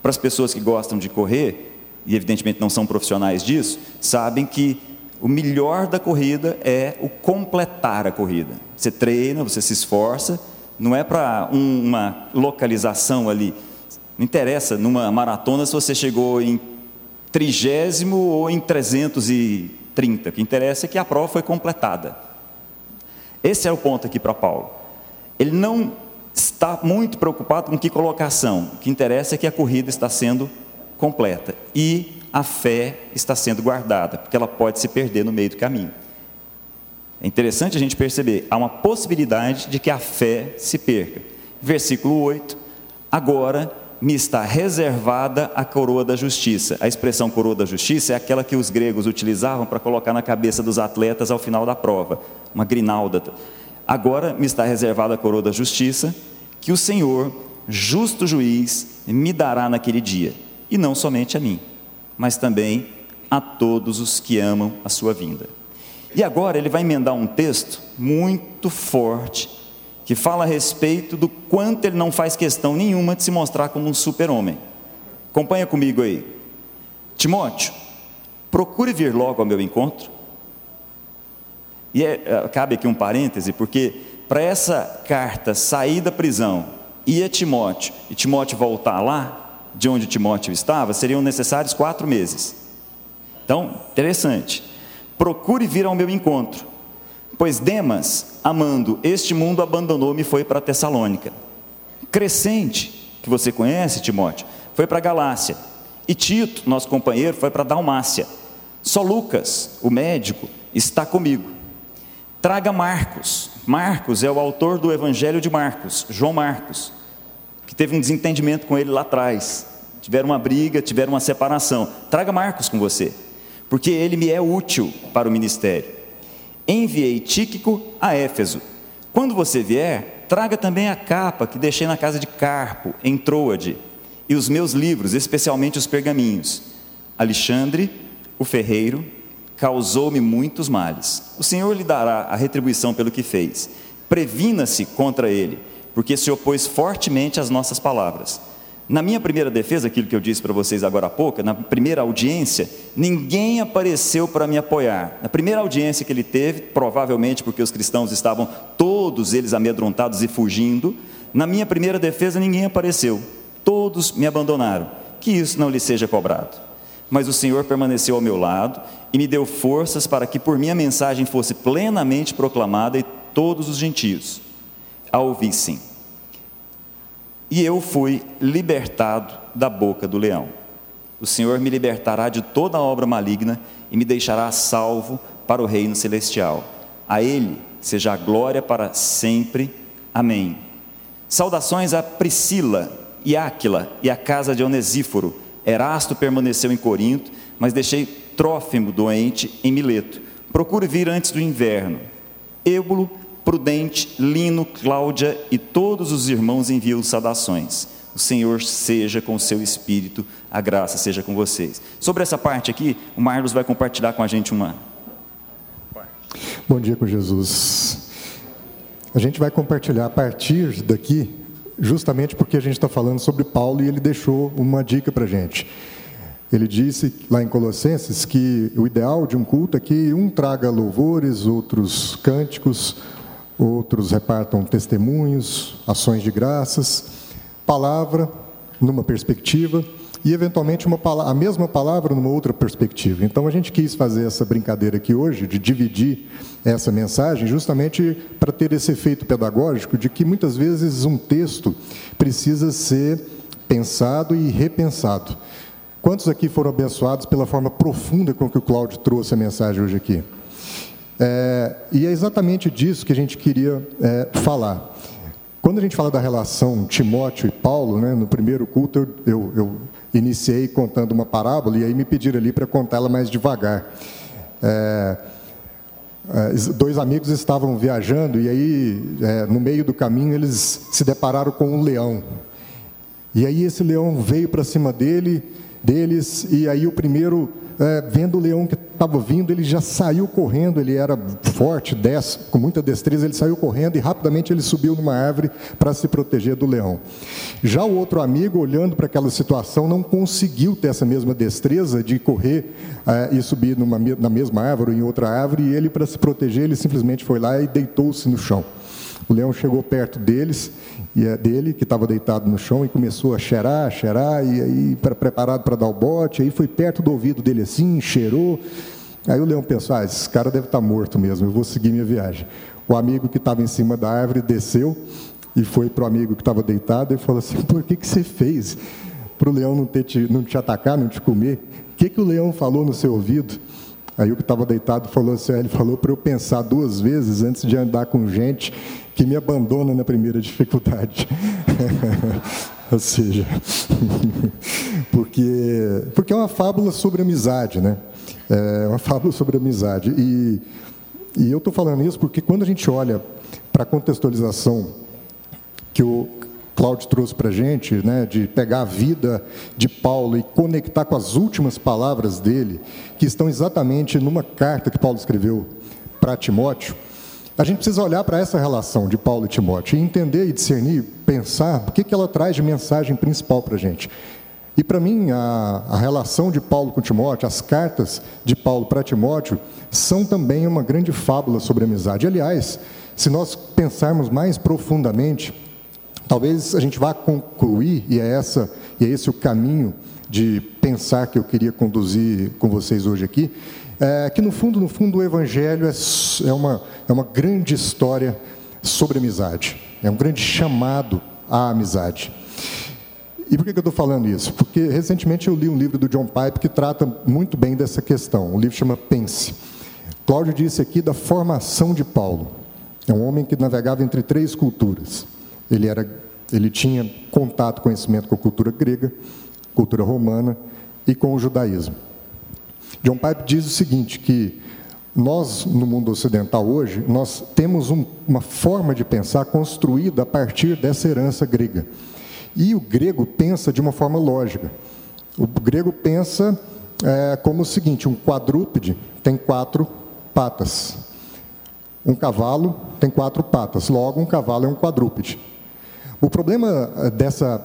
Para as pessoas que gostam de correr, e evidentemente não são profissionais disso, sabem que o melhor da corrida é o completar a corrida. Você treina, você se esforça, não é para um, uma localização ali. Não interessa numa maratona se você chegou em trigésimo ou em 330. O que interessa é que a prova foi completada. Esse é o ponto aqui para Paulo. Ele não está muito preocupado com que colocação. O que interessa é que a corrida está sendo completa e a fé está sendo guardada, porque ela pode se perder no meio do caminho. É interessante a gente perceber, há uma possibilidade de que a fé se perca. Versículo 8: Agora me está reservada a coroa da justiça. A expressão coroa da justiça é aquela que os gregos utilizavam para colocar na cabeça dos atletas ao final da prova, uma grinalda. Agora me está reservada a coroa da justiça, que o Senhor, justo juiz, me dará naquele dia, e não somente a mim, mas também a todos os que amam a sua vinda. E agora ele vai emendar um texto muito forte, que fala a respeito do quanto ele não faz questão nenhuma de se mostrar como um super-homem. Acompanha comigo aí. Timóteo, procure vir logo ao meu encontro e é, é, cabe aqui um parêntese, porque para essa carta sair da prisão, ir a Timóteo e Timóteo voltar lá, de onde Timóteo estava, seriam necessários quatro meses. Então, interessante. Procure vir ao meu encontro, pois Demas, amando este mundo, abandonou-me e foi para Tessalônica. Crescente, que você conhece, Timóteo, foi para Galácia. E Tito, nosso companheiro, foi para Dalmácia. Só Lucas, o médico, está comigo. Traga Marcos. Marcos é o autor do Evangelho de Marcos, João Marcos, que teve um desentendimento com ele lá atrás. Tiveram uma briga, tiveram uma separação. Traga Marcos com você, porque ele me é útil para o ministério. Enviei Tíquico a Éfeso. Quando você vier, traga também a capa que deixei na casa de Carpo, em Troade, e os meus livros, especialmente os pergaminhos. Alexandre, o ferreiro, causou-me muitos males. O Senhor lhe dará a retribuição pelo que fez. Previna-se contra ele, porque se opôs fortemente às nossas palavras. Na minha primeira defesa, aquilo que eu disse para vocês agora há pouco, na primeira audiência, ninguém apareceu para me apoiar. Na primeira audiência que ele teve, provavelmente porque os cristãos estavam todos eles amedrontados e fugindo, na minha primeira defesa ninguém apareceu. Todos me abandonaram. Que isso não lhe seja cobrado mas o Senhor permaneceu ao meu lado e me deu forças para que por minha mensagem fosse plenamente proclamada e todos os gentios a ouvissem. E eu fui libertado da boca do leão. O Senhor me libertará de toda obra maligna e me deixará salvo para o reino celestial. A Ele seja a glória para sempre. Amém. Saudações a Priscila e Áquila e a casa de Onesíforo Erasto permaneceu em Corinto, mas deixei Trófimo doente em Mileto. Procure vir antes do inverno. Êbulo, Prudente, Lino, Cláudia e todos os irmãos enviam saudações. O Senhor seja com o seu espírito, a graça seja com vocês. Sobre essa parte aqui, o Marlos vai compartilhar com a gente uma. Bom dia com Jesus. A gente vai compartilhar a partir daqui justamente porque a gente está falando sobre Paulo e ele deixou uma dica para a gente. Ele disse lá em Colossenses que o ideal de um culto é que um traga louvores, outros cânticos, outros repartam testemunhos, ações de graças, palavra numa perspectiva e eventualmente uma, a mesma palavra numa outra perspectiva. Então a gente quis fazer essa brincadeira aqui hoje de dividir essa mensagem justamente para ter esse efeito pedagógico de que muitas vezes um texto precisa ser pensado e repensado. Quantos aqui foram abençoados pela forma profunda com que o Cláudio trouxe a mensagem hoje aqui? É, e é exatamente disso que a gente queria é, falar. Quando a gente fala da relação Timóteo e Paulo, né, no primeiro culto eu, eu, eu iniciei contando uma parábola e aí me pediram ali para contá-la mais devagar. É, é, dois amigos estavam viajando e aí, é, no meio do caminho, eles se depararam com um leão. E aí esse leão veio para cima dele, deles, e aí o primeiro, é, vendo o leão que estava vindo, ele já saiu correndo, ele era forte, com muita destreza, ele saiu correndo e rapidamente ele subiu numa árvore para se proteger do leão. Já o outro amigo, olhando para aquela situação, não conseguiu ter essa mesma destreza de correr é, e subir numa, na mesma árvore ou em outra árvore, e ele, para se proteger, ele simplesmente foi lá e deitou-se no chão. O leão chegou perto deles e é dele que estava deitado no chão e começou a cheirar, cheirar e aí preparado para dar o bote. Aí foi perto do ouvido dele assim, cheirou. Aí o leão pensou: ah, esse cara deve estar tá morto mesmo. Eu vou seguir minha viagem. O amigo que estava em cima da árvore desceu e foi para o amigo que estava deitado e falou assim: por que que você fez para o leão não, ter te, não te atacar, não te comer? O que que o leão falou no seu ouvido? Aí o que estava deitado falou assim, ele falou para eu pensar duas vezes antes de andar com gente que me abandona na primeira dificuldade. Ou seja, porque, porque é uma fábula sobre amizade, né? É uma fábula sobre amizade. E, e eu estou falando isso porque quando a gente olha para a contextualização que o Cláudio trouxe para a gente, né, de pegar a vida de Paulo e conectar com as últimas palavras dele, que estão exatamente numa carta que Paulo escreveu para Timóteo, a gente precisa olhar para essa relação de Paulo e Timóteo e entender e discernir, pensar o que, que ela traz de mensagem principal para a gente. E para mim, a, a, relação de Paulo com Timóteo, as cartas de Paulo para Timóteo, são também uma grande fábula sobre amizade. Aliás, se nós pensarmos mais profundamente, talvez a gente vá concluir, e é, essa, e é esse o caminho de pensar que eu queria conduzir com vocês hoje aqui, é, que no fundo, no fundo, o Evangelho é, é, uma, é uma grande história sobre amizade, é um grande chamado à amizade. E por que eu estou falando isso? Porque recentemente eu li um livro do John Pipe que trata muito bem dessa questão. O livro chama Pense. Cláudio disse aqui da formação de Paulo. É um homem que navegava entre três culturas. Ele, era, ele tinha contato, conhecimento com a cultura grega, cultura romana e com o judaísmo. John Pipe diz o seguinte, que nós, no mundo ocidental hoje, nós temos um, uma forma de pensar construída a partir dessa herança grega. E o grego pensa de uma forma lógica. O grego pensa é, como o seguinte: um quadrúpede tem quatro patas. Um cavalo tem quatro patas, logo, um cavalo é um quadrúpede. O problema é, dessa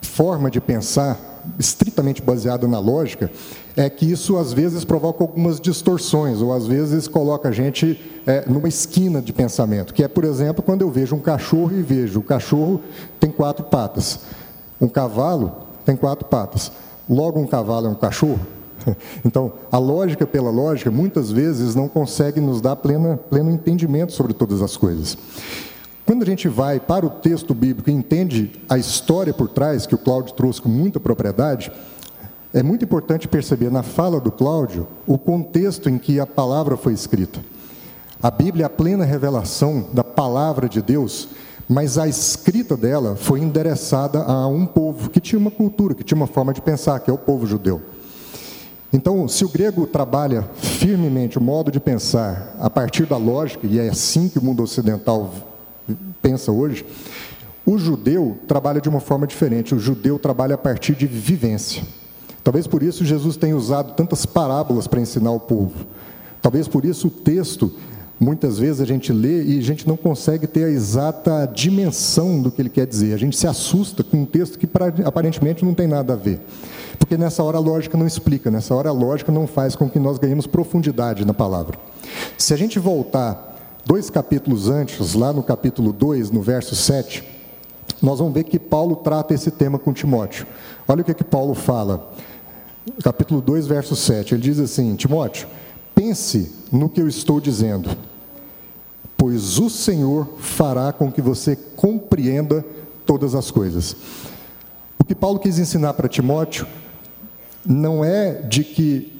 forma de pensar, estritamente baseada na lógica, é que isso às vezes provoca algumas distorções, ou às vezes coloca a gente é, numa esquina de pensamento, que é, por exemplo, quando eu vejo um cachorro e vejo o cachorro tem quatro patas, um cavalo tem quatro patas, logo um cavalo é um cachorro. Então, a lógica pela lógica, muitas vezes não consegue nos dar plena, pleno entendimento sobre todas as coisas. Quando a gente vai para o texto bíblico e entende a história por trás, que o Cláudio trouxe com muita propriedade, é muito importante perceber na fala do Cláudio o contexto em que a palavra foi escrita. A Bíblia é a plena revelação da palavra de Deus, mas a escrita dela foi endereçada a um povo que tinha uma cultura, que tinha uma forma de pensar, que é o povo judeu. Então, se o grego trabalha firmemente o modo de pensar a partir da lógica, e é assim que o mundo ocidental pensa hoje, o judeu trabalha de uma forma diferente. O judeu trabalha a partir de vivência. Talvez por isso Jesus tenha usado tantas parábolas para ensinar o povo. Talvez por isso o texto, muitas vezes a gente lê e a gente não consegue ter a exata dimensão do que ele quer dizer. A gente se assusta com um texto que aparentemente não tem nada a ver. Porque nessa hora a lógica não explica, nessa hora a lógica não faz com que nós ganhemos profundidade na palavra. Se a gente voltar dois capítulos antes, lá no capítulo 2, no verso 7, nós vamos ver que Paulo trata esse tema com Timóteo. Olha o que, que Paulo fala capítulo 2, verso 7. Ele diz assim: Timóteo, pense no que eu estou dizendo, pois o Senhor fará com que você compreenda todas as coisas. O que Paulo quis ensinar para Timóteo não é de que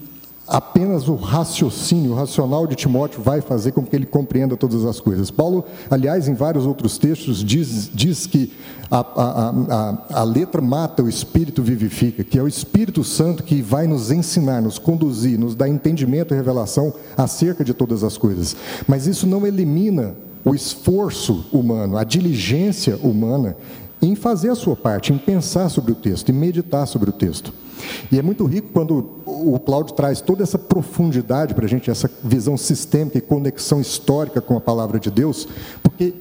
apenas o raciocínio, o racional de Timóteo vai fazer com que ele compreenda todas as coisas. Paulo, aliás, em vários outros textos, diz, diz que a, a, a, a, letra mata, o Espírito vivifica, que é o Espírito Santo que vai nos ensinar, nos conduzir, nos dar entendimento e revelação acerca de todas as coisas. Mas isso não elimina o esforço humano, a diligência humana em fazer a sua parte, em pensar sobre o texto, em meditar sobre o texto. E é muito rico quando o Cláudio traz toda essa profundidade para a gente, essa visão sistêmica e conexão histórica com a palavra de Deus, porque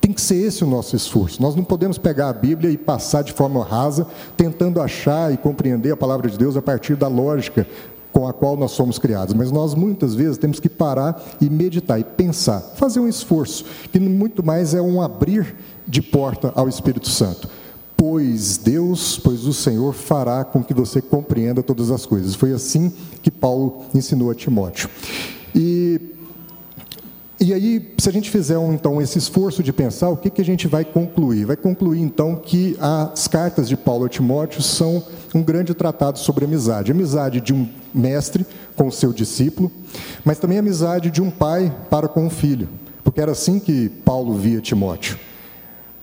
tem que ser esse o nosso esforço. Nós não podemos pegar a Bíblia e passar de forma rasa, tentando achar e compreender a palavra de Deus a partir da lógica com a qual nós somos criados. Mas nós muitas vezes temos que parar e meditar e pensar, fazer um esforço, que muito mais é um abrir de porta ao Espírito Santo pois Deus, pois o Senhor fará com que você compreenda todas as coisas. Foi assim que Paulo ensinou a Timóteo. E, e aí, se a gente fizer um, então esse esforço de pensar, o que, que a gente vai concluir? Vai concluir então que as cartas de Paulo a Timóteo são um grande tratado sobre amizade. Amizade de um mestre com o seu discípulo, mas também amizade de um pai para com o filho, porque era assim que Paulo via Timóteo.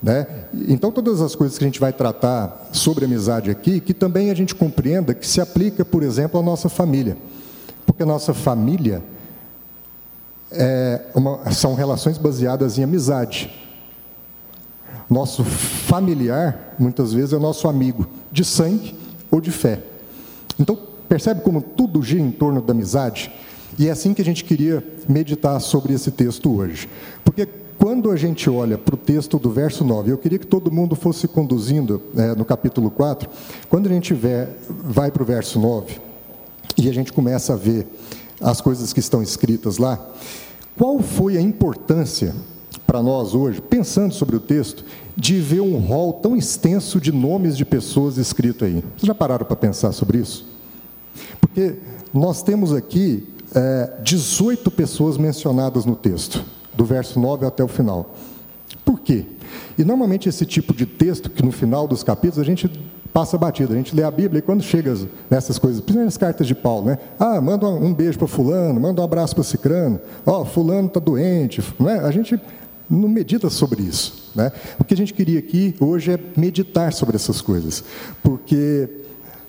Né? Então, todas as coisas que a gente vai tratar sobre amizade aqui, que também a gente compreenda que se aplica, por exemplo, à nossa família. Porque a nossa família é uma, são relações baseadas em amizade. Nosso familiar, muitas vezes, é o nosso amigo, de sangue ou de fé. Então, percebe como tudo gira em torno da amizade? E é assim que a gente queria meditar sobre esse texto hoje. Porque quando a gente olha para o texto do verso 9, eu queria que todo mundo fosse conduzindo é, no capítulo 4, quando a gente tiver, vai para o verso 9 e a gente começa a ver as coisas que estão escritas lá, qual foi a importância para nós hoje, pensando sobre o texto, de ver um rol tão extenso de nomes de pessoas escrito aí? Vocês já pararam para pensar sobre isso? Porque nós temos aqui é, 18 pessoas mencionadas no texto do verso 9 até o final. Por quê? E normalmente esse tipo de texto, que no final dos capítulos a gente passa batido, a gente lê a Bíblia e quando chega nessas coisas, principalmente as cartas de Paulo, né? Ah, manda um beijo para fulano, manda um abraço para cicrano, ó, oh, fulano está doente, não é? A gente não medita sobre isso, né? O que a gente queria aqui hoje é meditar sobre essas coisas, porque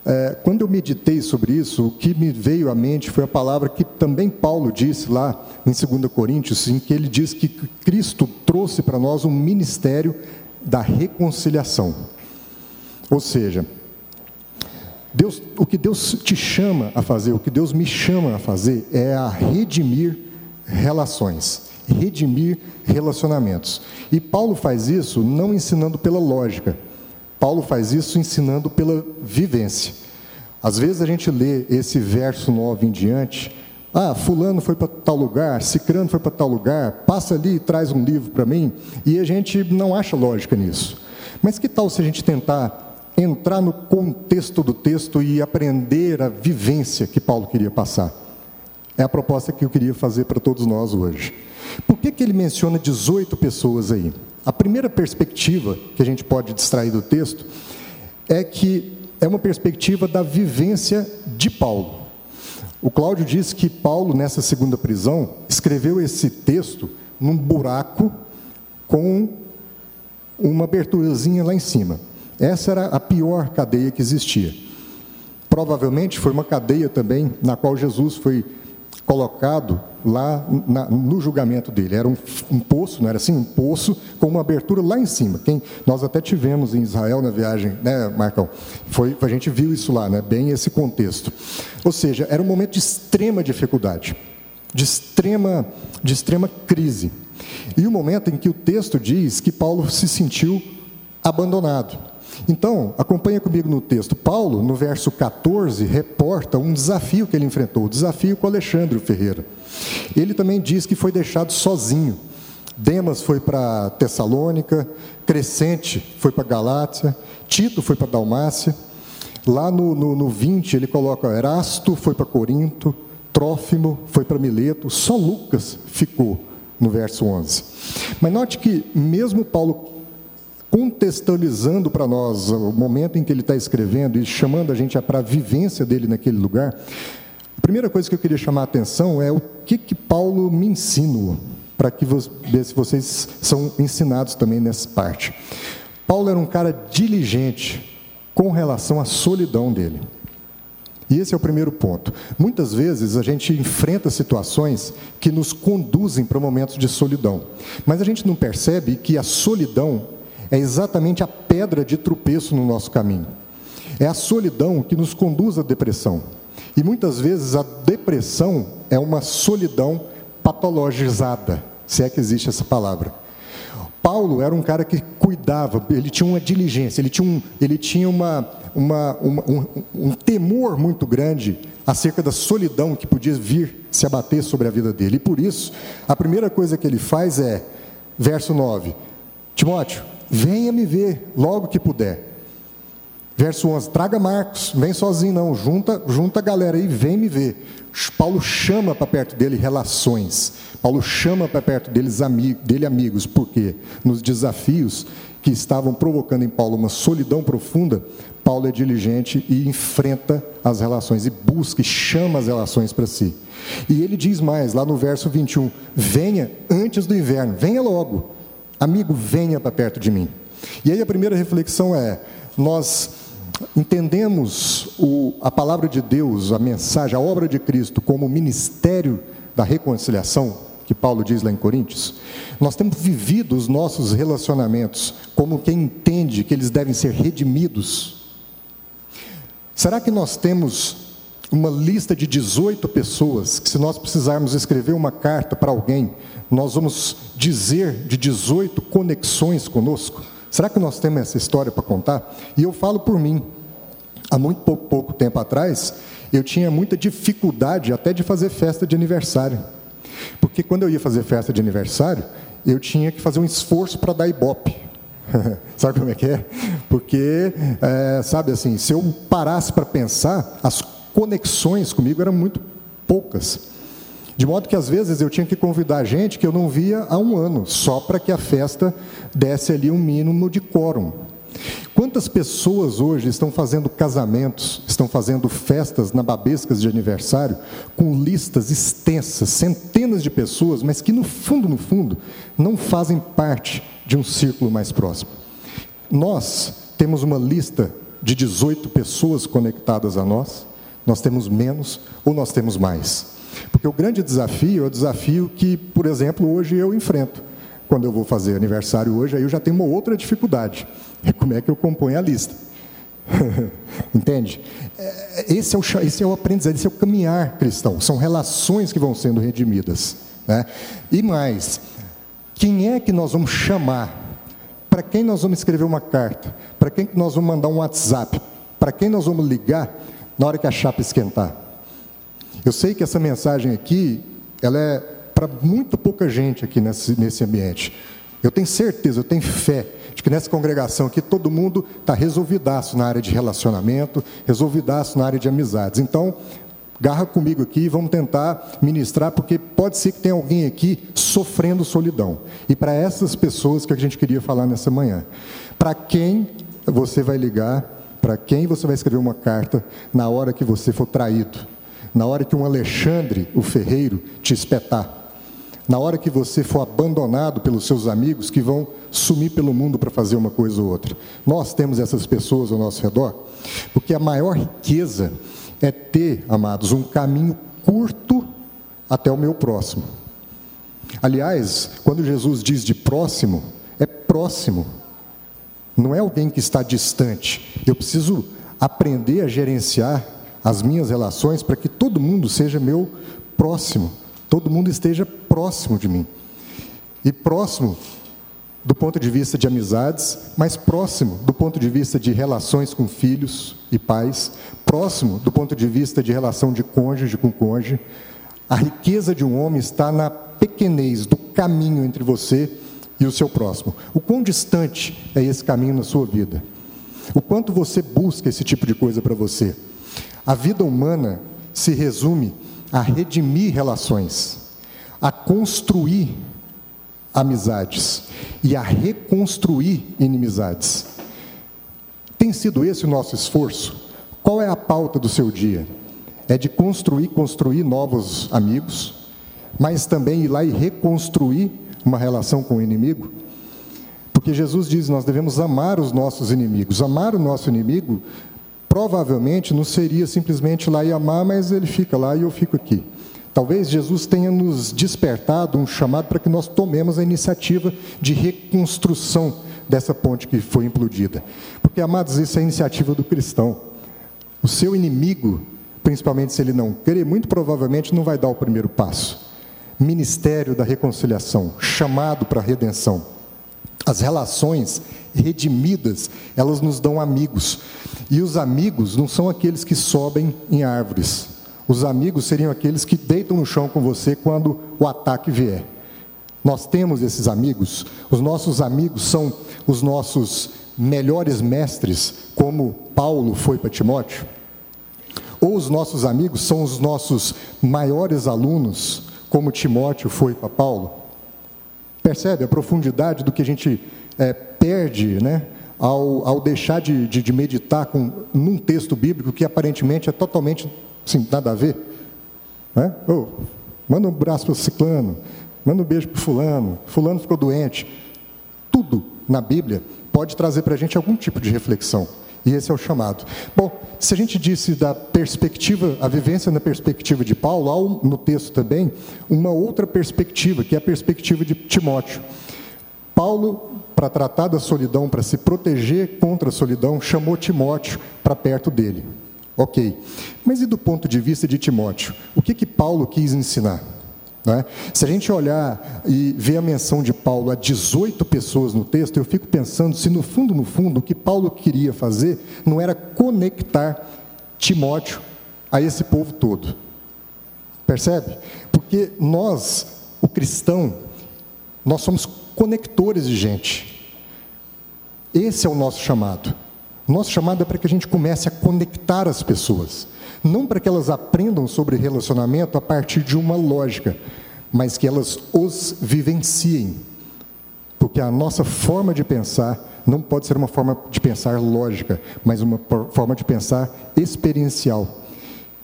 é, quando eu meditei sobre isso, o que me veio à mente foi a palavra que também Paulo disse lá em 2 Coríntios, em que ele diz que Cristo trouxe para nós um ministério da reconciliação. Ou seja, Deus, o que Deus te chama a fazer, o que Deus me chama a fazer é a redimir relações, redimir relacionamentos. E Paulo faz isso não ensinando pela lógica, Paulo faz isso ensinando pela vivência. Às vezes a gente lê esse verso 9 em diante, ah, fulano foi para tal lugar, cicrano foi para tal lugar, passa ali e traz um livro para mim, e a gente não acha lógica nisso. Mas que tal se a gente tentar entrar no contexto do texto e aprender a vivência que Paulo queria passar? É a proposta que eu queria fazer para todos nós hoje. Por que, que ele menciona 18 pessoas aí? A primeira perspectiva que a gente pode distrair do texto é que é uma perspectiva da vivência de Paulo. O Cláudio disse que Paulo, nessa segunda prisão, escreveu esse texto num buraco com uma aberturazinha lá em cima. Essa era a pior cadeia que existia. Provavelmente foi uma cadeia também na qual Jesus foi colocado lá na, no julgamento dele. Era um, um, poço, não era assim? Um poço com uma abertura lá em cima. Quem, nós até tivemos em Israel na viagem, né, Marcão? Foi, a gente viu isso lá, né? bem esse contexto. Ou seja, era um momento de extrema dificuldade, de extrema, de extrema crise. E o momento em que o texto diz que Paulo se sentiu abandonado. Então, acompanha comigo no texto. Paulo, no verso 14, reporta um desafio que ele enfrentou, o desafio com Alexandre Ferreira. Ele também diz que foi deixado sozinho. Demas foi para Tessalônica, Crescente foi para Galácia, Tito foi para Dalmácia. Lá no, no, no 20 ele coloca Erasto foi para Corinto, Trófimo foi para Mileto, só Lucas ficou no verso 11. Mas note que mesmo Paulo contextualizando para nós o momento em que ele está escrevendo e chamando a gente para a vivência dele naquele lugar, A primeira coisa que eu queria chamar a atenção é o que, que Paulo me ensina, para que ver se vocês são ensinados também nessa parte. Paulo era um cara diligente com relação à solidão dele. E esse é o primeiro ponto. Muitas vezes a gente enfrenta situações que nos conduzem para momentos de solidão, mas a gente não percebe que a solidão é exatamente a pedra de tropeço no nosso caminho. É a solidão que nos conduz à depressão. E muitas vezes a depressão é uma solidão patologizada, se é que existe essa palavra. Paulo era um cara que cuidava, ele tinha uma diligência, ele tinha um, ele tinha uma, uma, uma um, um, temor muito grande acerca da solidão que podia vir se abater sobre a vida dele. E por isso, a primeira coisa que ele faz é, verso 9: Timóteo, venha me ver logo que puder. Verso 11: Traga Marcos, vem sozinho não, junta, junta a galera aí, vem me ver. Paulo chama para perto dele relações. Paulo chama para perto deles, dele amigos, porque nos desafios que estavam provocando em Paulo uma solidão profunda, Paulo é diligente e enfrenta as relações, e busca e chama as relações para si. E ele diz mais, lá no verso 21, venha antes do inverno, venha logo, amigo, venha para perto de mim. E aí a primeira reflexão é, nós entendemos o, a palavra de Deus, a mensagem, a obra de Cristo como ministério da reconciliação, que Paulo diz lá em Coríntios, nós temos vivido os nossos relacionamentos como quem entende que eles devem ser redimidos. Será que nós temos uma lista de 18 pessoas que, se nós precisarmos escrever uma carta para alguém, nós vamos dizer de 18 conexões conosco? Será que nós temos essa história para contar? E eu falo por mim. Há muito pouco, pouco tempo atrás, eu tinha muita dificuldade até de fazer festa de aniversário. Porque quando eu ia fazer festa de aniversário, eu tinha que fazer um esforço para dar ibope. sabe como é que é? Porque, é, sabe assim, se eu parasse para pensar, as conexões comigo eram muito poucas. De modo que às vezes eu tinha que convidar gente que eu não via há um ano, só para que a festa desse ali um mínimo de quórum. Quantas pessoas hoje estão fazendo casamentos, estão fazendo festas nababescas de aniversário, com listas extensas, centenas de pessoas, mas que no fundo, no fundo, não fazem parte de um círculo mais próximo? Nós temos uma lista de 18 pessoas conectadas a nós, nós temos menos ou nós temos mais. Porque o grande desafio é o desafio que, por exemplo, hoje eu enfrento. Quando eu vou fazer aniversário hoje, aí eu já tenho uma outra dificuldade é como é que eu componho a lista. Entende? É, esse é, o, esse é o aprendizado, esse é o caminhar cristão. São relações que vão sendo redimidas. Né? E mais, quem é que nós vamos chamar? Para quem nós vamos escrever uma carta? Para quem que nós vamos mandar um WhatsApp? Para quem nós vamos ligar na hora que a chapa esquentar? Eu sei que essa mensagem aqui, ela é para muito pouca gente aqui nesse, nesse ambiente. Eu tenho certeza, eu tenho fé de que nessa congregação aqui todo mundo está resolvidaço na área de relacionamento, resolvidaço na área de amizades. Então, garra comigo aqui vamos tentar ministrar, porque pode ser que tenha alguém aqui sofrendo solidão. E para essas pessoas que a gente queria falar nessa manhã. Para quem você vai ligar, para quem você vai escrever uma carta na hora que você for traído, na hora que um Alexandre, o ferreiro, te espetar na hora que você for abandonado pelos seus amigos que vão sumir pelo mundo para fazer uma coisa ou outra. Nós temos essas pessoas ao nosso redor, porque a maior riqueza é ter, amados, um caminho curto até o meu próximo. Aliás, quando Jesus diz de próximo, é próximo, não é alguém que está distante. Eu preciso aprender a gerenciar as minhas relações para que todo mundo seja meu próximo todo mundo esteja próximo de mim. E próximo do ponto de vista de amizades, mas próximo do ponto de vista de relações com filhos e pais, próximo do ponto de vista de relação de cônjuge com cônjuge. A riqueza de um homem está na pequenez do caminho entre você e o seu próximo. O quão distante é esse caminho na sua vida? O quanto você busca esse tipo de coisa para você? A vida humana se resume a redimir relações, a construir amizades e a reconstruir inimizades. Tem sido esse o nosso esforço? Qual é a pauta do seu dia? é de construir, construir novos amigos, mas também ir lá e reconstruir uma relação com o inimigo. Porque Jesus diz: nós devemos amar os nossos inimigos. Amar o nosso inimigo provavelmente não seria simplesmente lá e amar, mas ele fica lá e eu fico aqui. Talvez Jesus tenha nos despertado um chamado para que nós tomemos a iniciativa de reconstrução dessa ponte que foi implodida. Porque, amados, isso é iniciativa do cristão. O seu inimigo, principalmente se ele não crer, muito provavelmente não vai dar o primeiro passo. Ministério da reconciliação, chamado para a redenção. As relações redimidas, elas nos dão amigos. E os amigos não são aqueles que sobem em árvores. Os amigos seriam aqueles que deitam no chão com você quando o ataque vier. Nós temos esses amigos. Os nossos amigos são os nossos melhores mestres, como Paulo foi para Timóteo. Ou os nossos amigos são os nossos maiores alunos, como Timóteo foi para Paulo. Percebe a profundidade do que a gente é, perde, né? Ao, ao deixar de, de, de meditar com, num texto bíblico que aparentemente é totalmente Sim, nada a ver. Né? Oh, manda um braço para o ciclano, manda um beijo para fulano, fulano ficou doente. Tudo na Bíblia pode trazer para a gente algum tipo de reflexão. E esse é o chamado. Bom, se a gente disse da perspectiva, a vivência na perspectiva de Paulo, há no texto também uma outra perspectiva, que é a perspectiva de Timóteo. Paulo, para tratar da solidão, para se proteger contra a solidão, chamou Timóteo para perto dele. Ok. Mas e do ponto de vista de Timóteo? O que, que Paulo quis ensinar? É? Se a gente olhar e ver a menção de Paulo a 18 pessoas no texto, eu fico pensando se no fundo, no fundo, o que Paulo queria fazer não era conectar Timóteo a esse povo todo. Percebe? Porque nós, o cristão, nós somos conectores de gente. Esse é o nosso chamado. Nosso chamado é para que a gente comece a conectar as pessoas, não para que elas aprendam sobre relacionamento a partir de uma lógica, mas que elas os vivenciem. Porque a nossa forma de pensar não pode ser uma forma de pensar lógica, mas uma forma de pensar experiencial.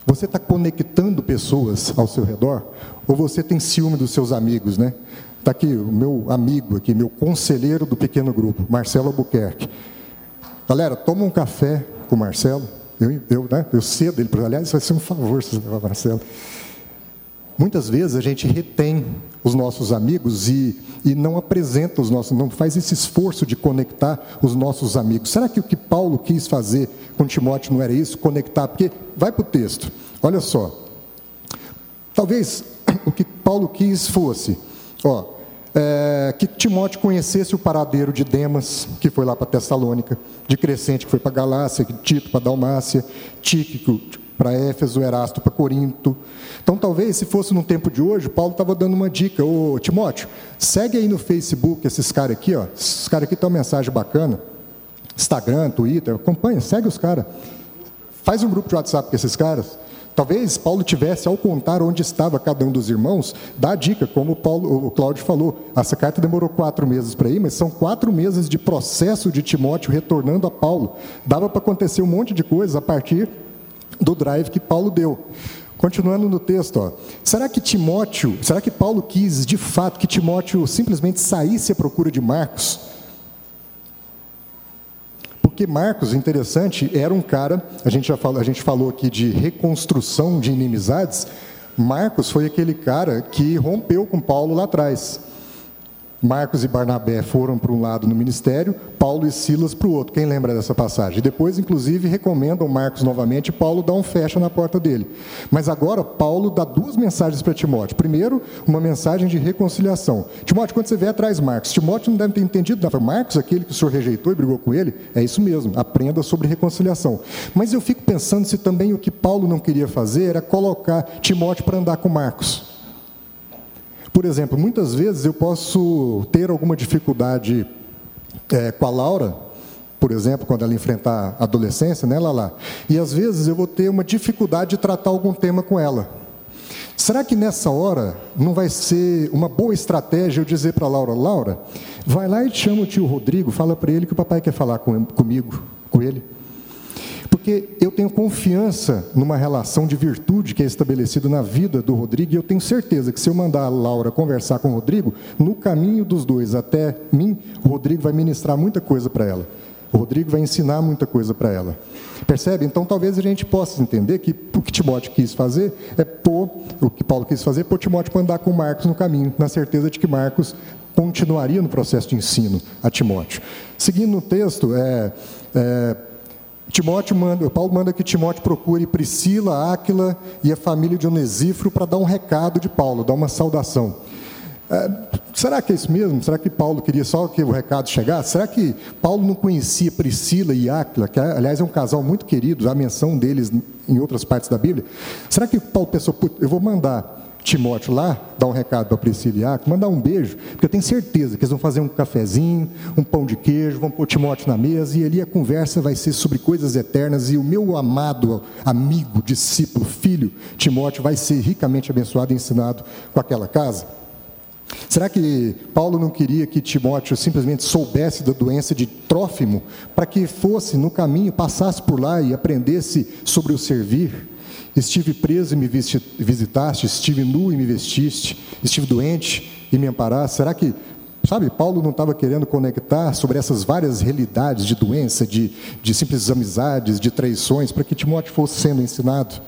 Você está conectando pessoas ao seu redor ou você tem ciúme dos seus amigos, né? Está aqui o meu amigo aqui, meu conselheiro do pequeno grupo, Marcelo Albuquerque. Galera, toma um café com o Marcelo. Eu, eu, né, eu cedo ele, aliás, vai ser um favor se você Marcelo. Muitas vezes a gente retém os nossos amigos e, e não apresenta os nossos, não faz esse esforço de conectar os nossos amigos. Será que o que Paulo quis fazer com Timóteo não era isso? Conectar? Porque, vai para o texto, olha só. Talvez o que Paulo quis fosse, ó, é, que Timóteo conhecesse o paradeiro de Demas, que foi lá para Tessalônica, de Crescente, que foi para Galácia, Tito para Dalmácia, Tíquico para Éfeso, Erasto para Corinto. Então, talvez, se fosse no tempo de hoje, Paulo estava dando uma dica. Ô, Timóteo, segue aí no Facebook esses caras aqui, ó. Esses caras aqui têm uma mensagem bacana. Instagram, Twitter, acompanha, segue os caras. Faz um grupo de WhatsApp com esses caras. Talvez Paulo tivesse, ao contar onde estava cada um dos irmãos, dá a dica, como o, Paulo, o Cláudio falou. Essa carta demorou quatro meses para ir, mas são quatro meses de processo de Timóteo retornando a Paulo. Dava para acontecer um monte de coisa a partir do drive que Paulo deu. Continuando no texto, ó. será que Timóteo, será que Paulo quis de fato que Timóteo simplesmente saísse à procura de Marcos? Porque Marcos, interessante, era um cara, a gente já falou, a gente falou aqui de reconstrução de inimizades. Marcos foi aquele cara que rompeu com Paulo lá atrás. Marcos e Barnabé foram para um lado no ministério, Paulo e Silas para o outro. Quem lembra dessa passagem? Depois, inclusive, recomendam Marcos novamente Paulo dá um fecha na porta dele. Mas agora, Paulo dá duas mensagens para Timóteo. Primeiro, uma mensagem de reconciliação. Timóteo, quando você vier atrás Marcos, Timóteo não deve ter entendido nada. Marcos, aquele que o senhor rejeitou e brigou com ele, é isso mesmo, aprenda sobre reconciliação. Mas eu fico pensando se também o que Paulo não queria fazer era colocar Timóteo para andar com Marcos. Por exemplo, muitas vezes eu posso ter alguma dificuldade é, com a Laura, por exemplo, quando ela enfrentar a adolescência, né, Lala? E às vezes eu vou ter uma dificuldade de tratar algum tema com ela. Será que nessa hora não vai ser uma boa estratégia eu dizer para a Laura, Laura, vai lá e chama o tio Rodrigo, fala para ele que o papai quer falar com, comigo, com ele? Porque eu tenho confiança numa relação de virtude que é estabelecida na vida do Rodrigo, e eu tenho certeza que se eu mandar a Laura conversar com o Rodrigo, no caminho dos dois até mim, o Rodrigo vai ministrar muita coisa para ela. O Rodrigo vai ensinar muita coisa para ela. Percebe? Então talvez a gente possa entender que o que Timóteo quis fazer é pôr, o que Paulo quis fazer, é pôr Timóteo para andar com Marcos no caminho, na certeza de que Marcos continuaria no processo de ensino a Timóteo. Seguindo o texto, é, é, Timóteo manda, Paulo manda que Timóteo procure Priscila, Áquila e a família de Onesíforo para dar um recado de Paulo, dar uma saudação. É, será que é isso mesmo? Será que Paulo queria só que o recado chegasse? Será que Paulo não conhecia Priscila e Áquila, que aliás é um casal muito querido, há menção deles em outras partes da Bíblia? Será que Paulo pensou, eu vou mandar Timóteo lá, dar um recado para Priscila e mandar um beijo, porque eu tenho certeza que eles vão fazer um cafezinho, um pão de queijo, vão pôr Timóteo na mesa e ali a conversa vai ser sobre coisas eternas e o meu amado amigo, discípulo, filho, Timóteo, vai ser ricamente abençoado e ensinado com aquela casa? Será que Paulo não queria que Timóteo simplesmente soubesse da doença de Trófimo, para que fosse no caminho, passasse por lá e aprendesse sobre o servir? Estive preso e me visitaste, estive nu e me vestiste, estive doente e me amparaste. Será que, sabe, Paulo não estava querendo conectar sobre essas várias realidades de doença, de, de simples amizades, de traições, para que Timóteo fosse sendo ensinado?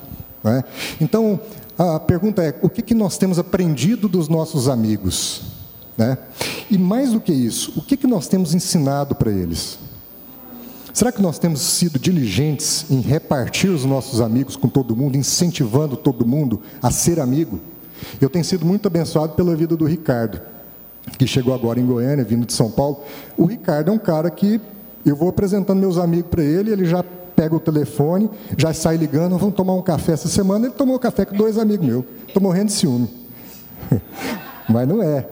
É? Então, a pergunta é: o que, que nós temos aprendido dos nossos amigos? Né? E mais do que isso, o que, que nós temos ensinado para eles? Será que nós temos sido diligentes em repartir os nossos amigos com todo mundo, incentivando todo mundo a ser amigo? Eu tenho sido muito abençoado pela vida do Ricardo, que chegou agora em Goiânia, vindo de São Paulo. O Ricardo é um cara que eu vou apresentando meus amigos para ele, ele já pega o telefone, já sai ligando, vamos tomar um café essa semana. Ele tomou café com dois amigos meus. Estou morrendo de ciúme. Mas não é.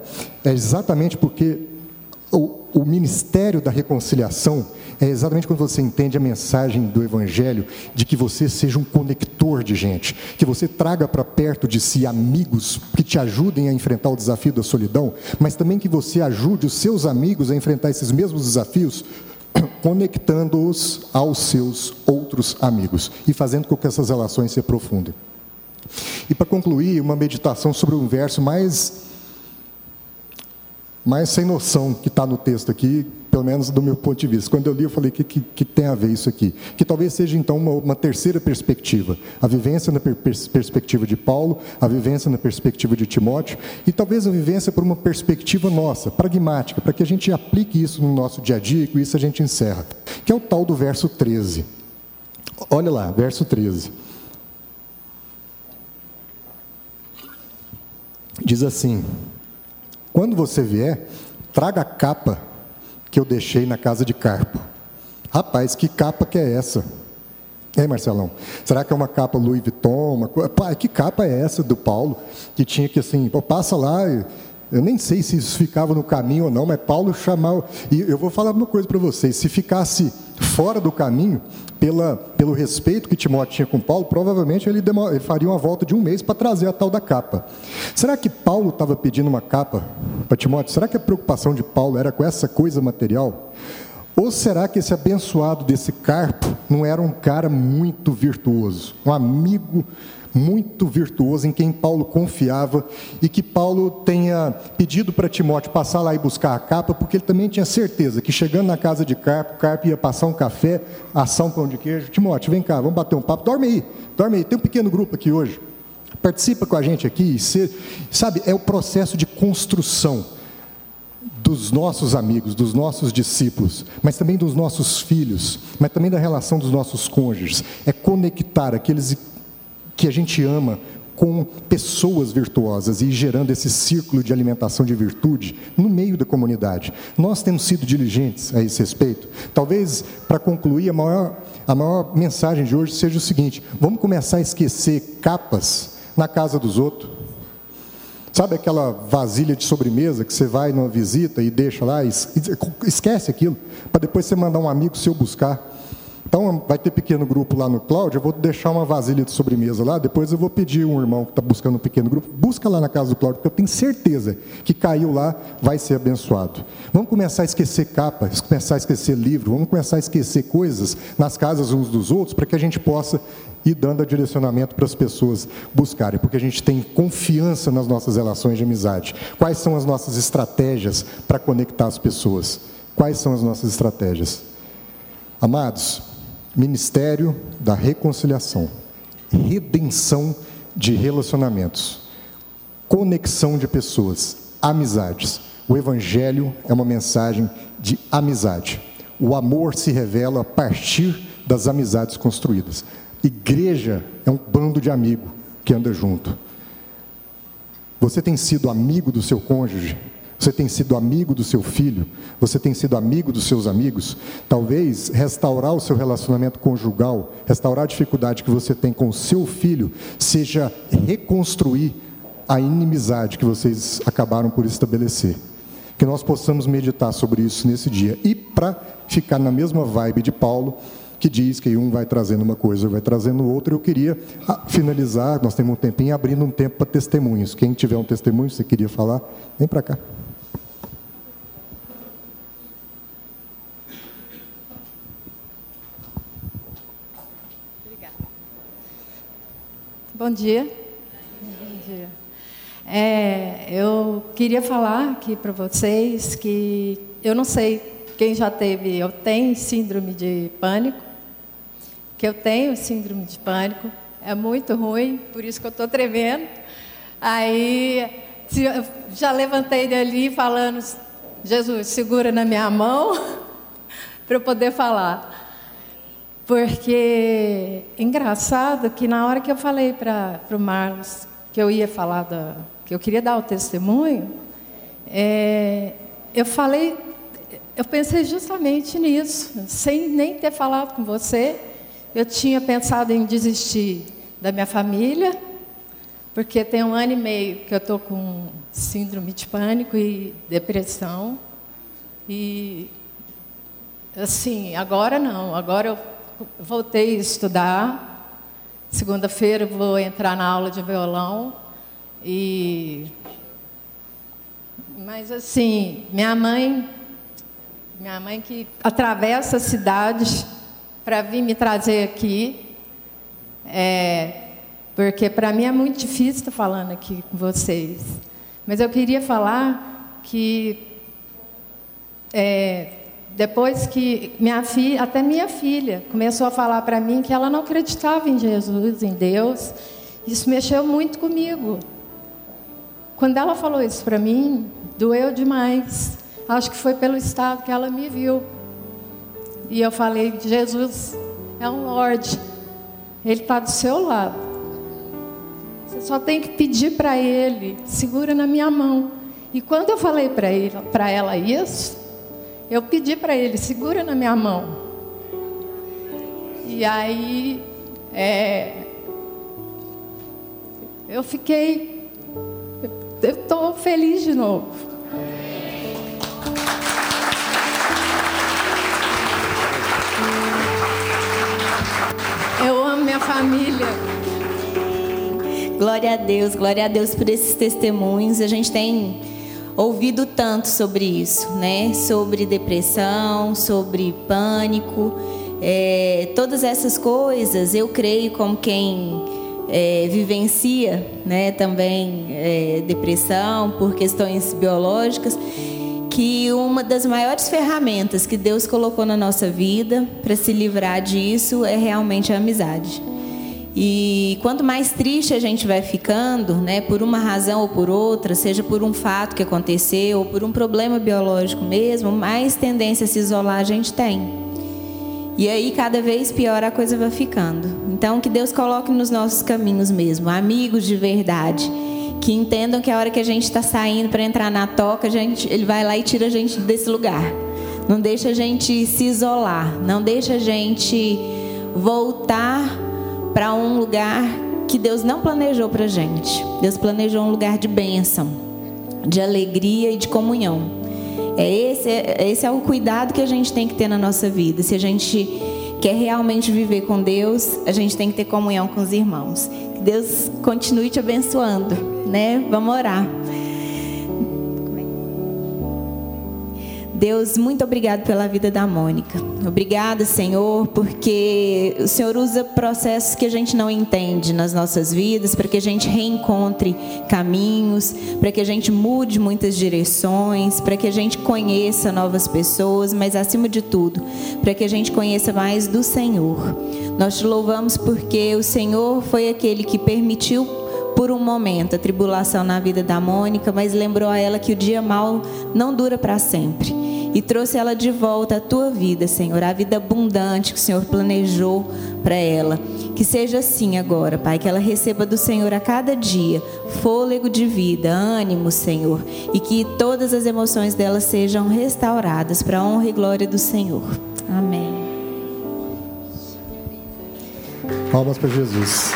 É exatamente porque o, o ministério da reconciliação é exatamente quando você entende a mensagem do Evangelho de que você seja um conector de gente, que você traga para perto de si amigos que te ajudem a enfrentar o desafio da solidão, mas também que você ajude os seus amigos a enfrentar esses mesmos desafios conectando-os aos seus outros amigos e fazendo com que essas relações se aprofundem. E para concluir, uma meditação sobre um verso mais, mais sem noção que está no texto aqui, pelo menos do meu ponto de vista. Quando eu li, eu falei: que, que, que, tem a ver isso aqui? Que talvez seja então uma, uma terceira perspectiva: a vivência na per perspectiva de Paulo, a vivência na perspectiva de Timóteo, e talvez a vivência por uma perspectiva nossa, pragmática, para que a gente aplique isso no nosso dia a dia e com isso a gente encerra. Que é o tal do verso 13. Olha lá, verso 13. Diz assim: Quando você vier, traga a capa que eu deixei na casa de Carpo. Rapaz, que capa que é essa? É, Marcelão? Será que é uma capa Louis Vuitton? Uma... Pá, que capa é essa do Paulo? Que tinha que assim, passa lá. Eu nem sei se isso ficava no caminho ou não, mas Paulo chamava. E eu vou falar uma coisa para vocês: se ficasse fora do caminho, pela, pelo respeito que Timóteo tinha com Paulo, provavelmente ele, ele faria uma volta de um mês para trazer a tal da capa. Será que Paulo estava pedindo uma capa para Timóteo? Será que a preocupação de Paulo era com essa coisa material? Ou será que esse abençoado desse Carpo não era um cara muito virtuoso, um amigo muito virtuoso em quem Paulo confiava e que Paulo tenha pedido para Timóteo passar lá e buscar a capa, porque ele também tinha certeza que chegando na casa de Carpo, Carpo ia passar um café, assar um pão de queijo. Timóteo, vem cá, vamos bater um papo. Dorme aí, dorme aí. Tem um pequeno grupo aqui hoje. Participa com a gente aqui. Ser, sabe, é o processo de construção dos nossos amigos, dos nossos discípulos, mas também dos nossos filhos, mas também da relação dos nossos cônjuges. É conectar aqueles que a gente ama com pessoas virtuosas e gerando esse círculo de alimentação de virtude no meio da comunidade. Nós temos sido diligentes a esse respeito. Talvez, para concluir, a maior, a maior mensagem de hoje seja o seguinte: vamos começar a esquecer capas na casa dos outros. Sabe aquela vasilha de sobremesa que você vai numa visita e deixa lá, esquece aquilo, para depois você mandar um amigo seu buscar. Então, vai ter pequeno grupo lá no Cláudio, eu vou deixar uma vasilha de sobremesa lá, depois eu vou pedir um irmão que está buscando um pequeno grupo, busca lá na casa do Cláudio, porque eu tenho certeza que caiu lá, vai ser abençoado. Vamos começar a esquecer capa, começar a esquecer livro, vamos começar a esquecer coisas nas casas uns dos outros, para que a gente possa ir dando direcionamento para as pessoas buscarem, porque a gente tem confiança nas nossas relações de amizade. Quais são as nossas estratégias para conectar as pessoas? Quais são as nossas estratégias? Amados, ministério da reconciliação, redenção de relacionamentos, conexão de pessoas, amizades. O Evangelho é uma mensagem de amizade. O amor se revela a partir das amizades construídas. Igreja é um bando de amigo que anda junto. Você tem sido amigo do seu cônjuge? Você tem sido amigo do seu filho? Você tem sido amigo dos seus amigos? Talvez restaurar o seu relacionamento conjugal, restaurar a dificuldade que você tem com o seu filho, seja reconstruir a inimizade que vocês acabaram por estabelecer. Que nós possamos meditar sobre isso nesse dia. E para ficar na mesma vibe de Paulo, que diz que um vai trazendo uma coisa, vai trazendo outra. Eu queria ah, finalizar, nós temos um tempinho, abrindo um tempo para testemunhos. Quem tiver um testemunho, você queria falar, vem para cá. Bom dia. Bom dia. É, eu queria falar aqui para vocês que eu não sei quem já teve, eu tenho síndrome de pânico, que eu tenho síndrome de pânico, é muito ruim, por isso que eu estou tremendo. Aí já levantei dali falando, Jesus, segura na minha mão para eu poder falar. Porque engraçado que na hora que eu falei para o Marlos que eu ia falar da, que eu queria dar o testemunho, é, eu falei, eu pensei justamente nisso, sem nem ter falado com você, eu tinha pensado em desistir da minha família, porque tem um ano e meio que eu estou com síndrome de pânico e depressão. E assim, agora não, agora eu voltei a estudar. Segunda-feira vou entrar na aula de violão e mas assim, minha mãe, minha mãe que atravessa cidades para vir me trazer aqui, é, porque para mim é muito difícil estar falando aqui com vocês. Mas eu queria falar que é, depois que minha filha, até minha filha, começou a falar para mim que ela não acreditava em Jesus, em Deus, isso mexeu muito comigo. Quando ela falou isso para mim, doeu demais. Acho que foi pelo estado que ela me viu. E eu falei: Jesus é um Lorde, Ele está do seu lado. Você só tem que pedir para Ele, segura na minha mão. E quando eu falei para ela isso, eu pedi para ele, segura na minha mão. E aí, é, eu fiquei, eu estou feliz de novo. Eu amo minha família. Glória a Deus, glória a Deus por esses testemunhos. A gente tem ouvido tanto sobre isso, né? Sobre depressão, sobre pânico, é, todas essas coisas. Eu creio como quem é, vivencia, né? Também é, depressão por questões biológicas, que uma das maiores ferramentas que Deus colocou na nossa vida para se livrar disso é realmente a amizade. E quanto mais triste a gente vai ficando, né, por uma razão ou por outra, seja por um fato que aconteceu ou por um problema biológico mesmo, mais tendência a se isolar a gente tem. E aí cada vez pior a coisa vai ficando. Então que Deus coloque nos nossos caminhos mesmo, amigos de verdade, que entendam que a hora que a gente está saindo para entrar na toca, gente, Ele vai lá e tira a gente desse lugar. Não deixa a gente se isolar, não deixa a gente voltar para um lugar que Deus não planejou para gente. Deus planejou um lugar de bênção, de alegria e de comunhão. É esse, esse é o cuidado que a gente tem que ter na nossa vida. Se a gente quer realmente viver com Deus, a gente tem que ter comunhão com os irmãos. Que Deus continue te abençoando, né? Vamos orar. Deus, muito obrigado pela vida da Mônica. Obrigada, Senhor, porque o Senhor usa processos que a gente não entende nas nossas vidas, para que a gente reencontre caminhos, para que a gente mude muitas direções, para que a gente conheça novas pessoas, mas acima de tudo, para que a gente conheça mais do Senhor. Nós te louvamos porque o Senhor foi aquele que permitiu por um momento a tribulação na vida da Mônica, mas lembrou a ela que o dia mal não dura para sempre e trouxe ela de volta à tua vida, Senhor, a vida abundante que o Senhor planejou para ela. Que seja assim agora, Pai, que ela receba do Senhor a cada dia fôlego de vida, ânimo, Senhor, e que todas as emoções dela sejam restauradas para a honra e glória do Senhor. Amém. Palmas para Jesus.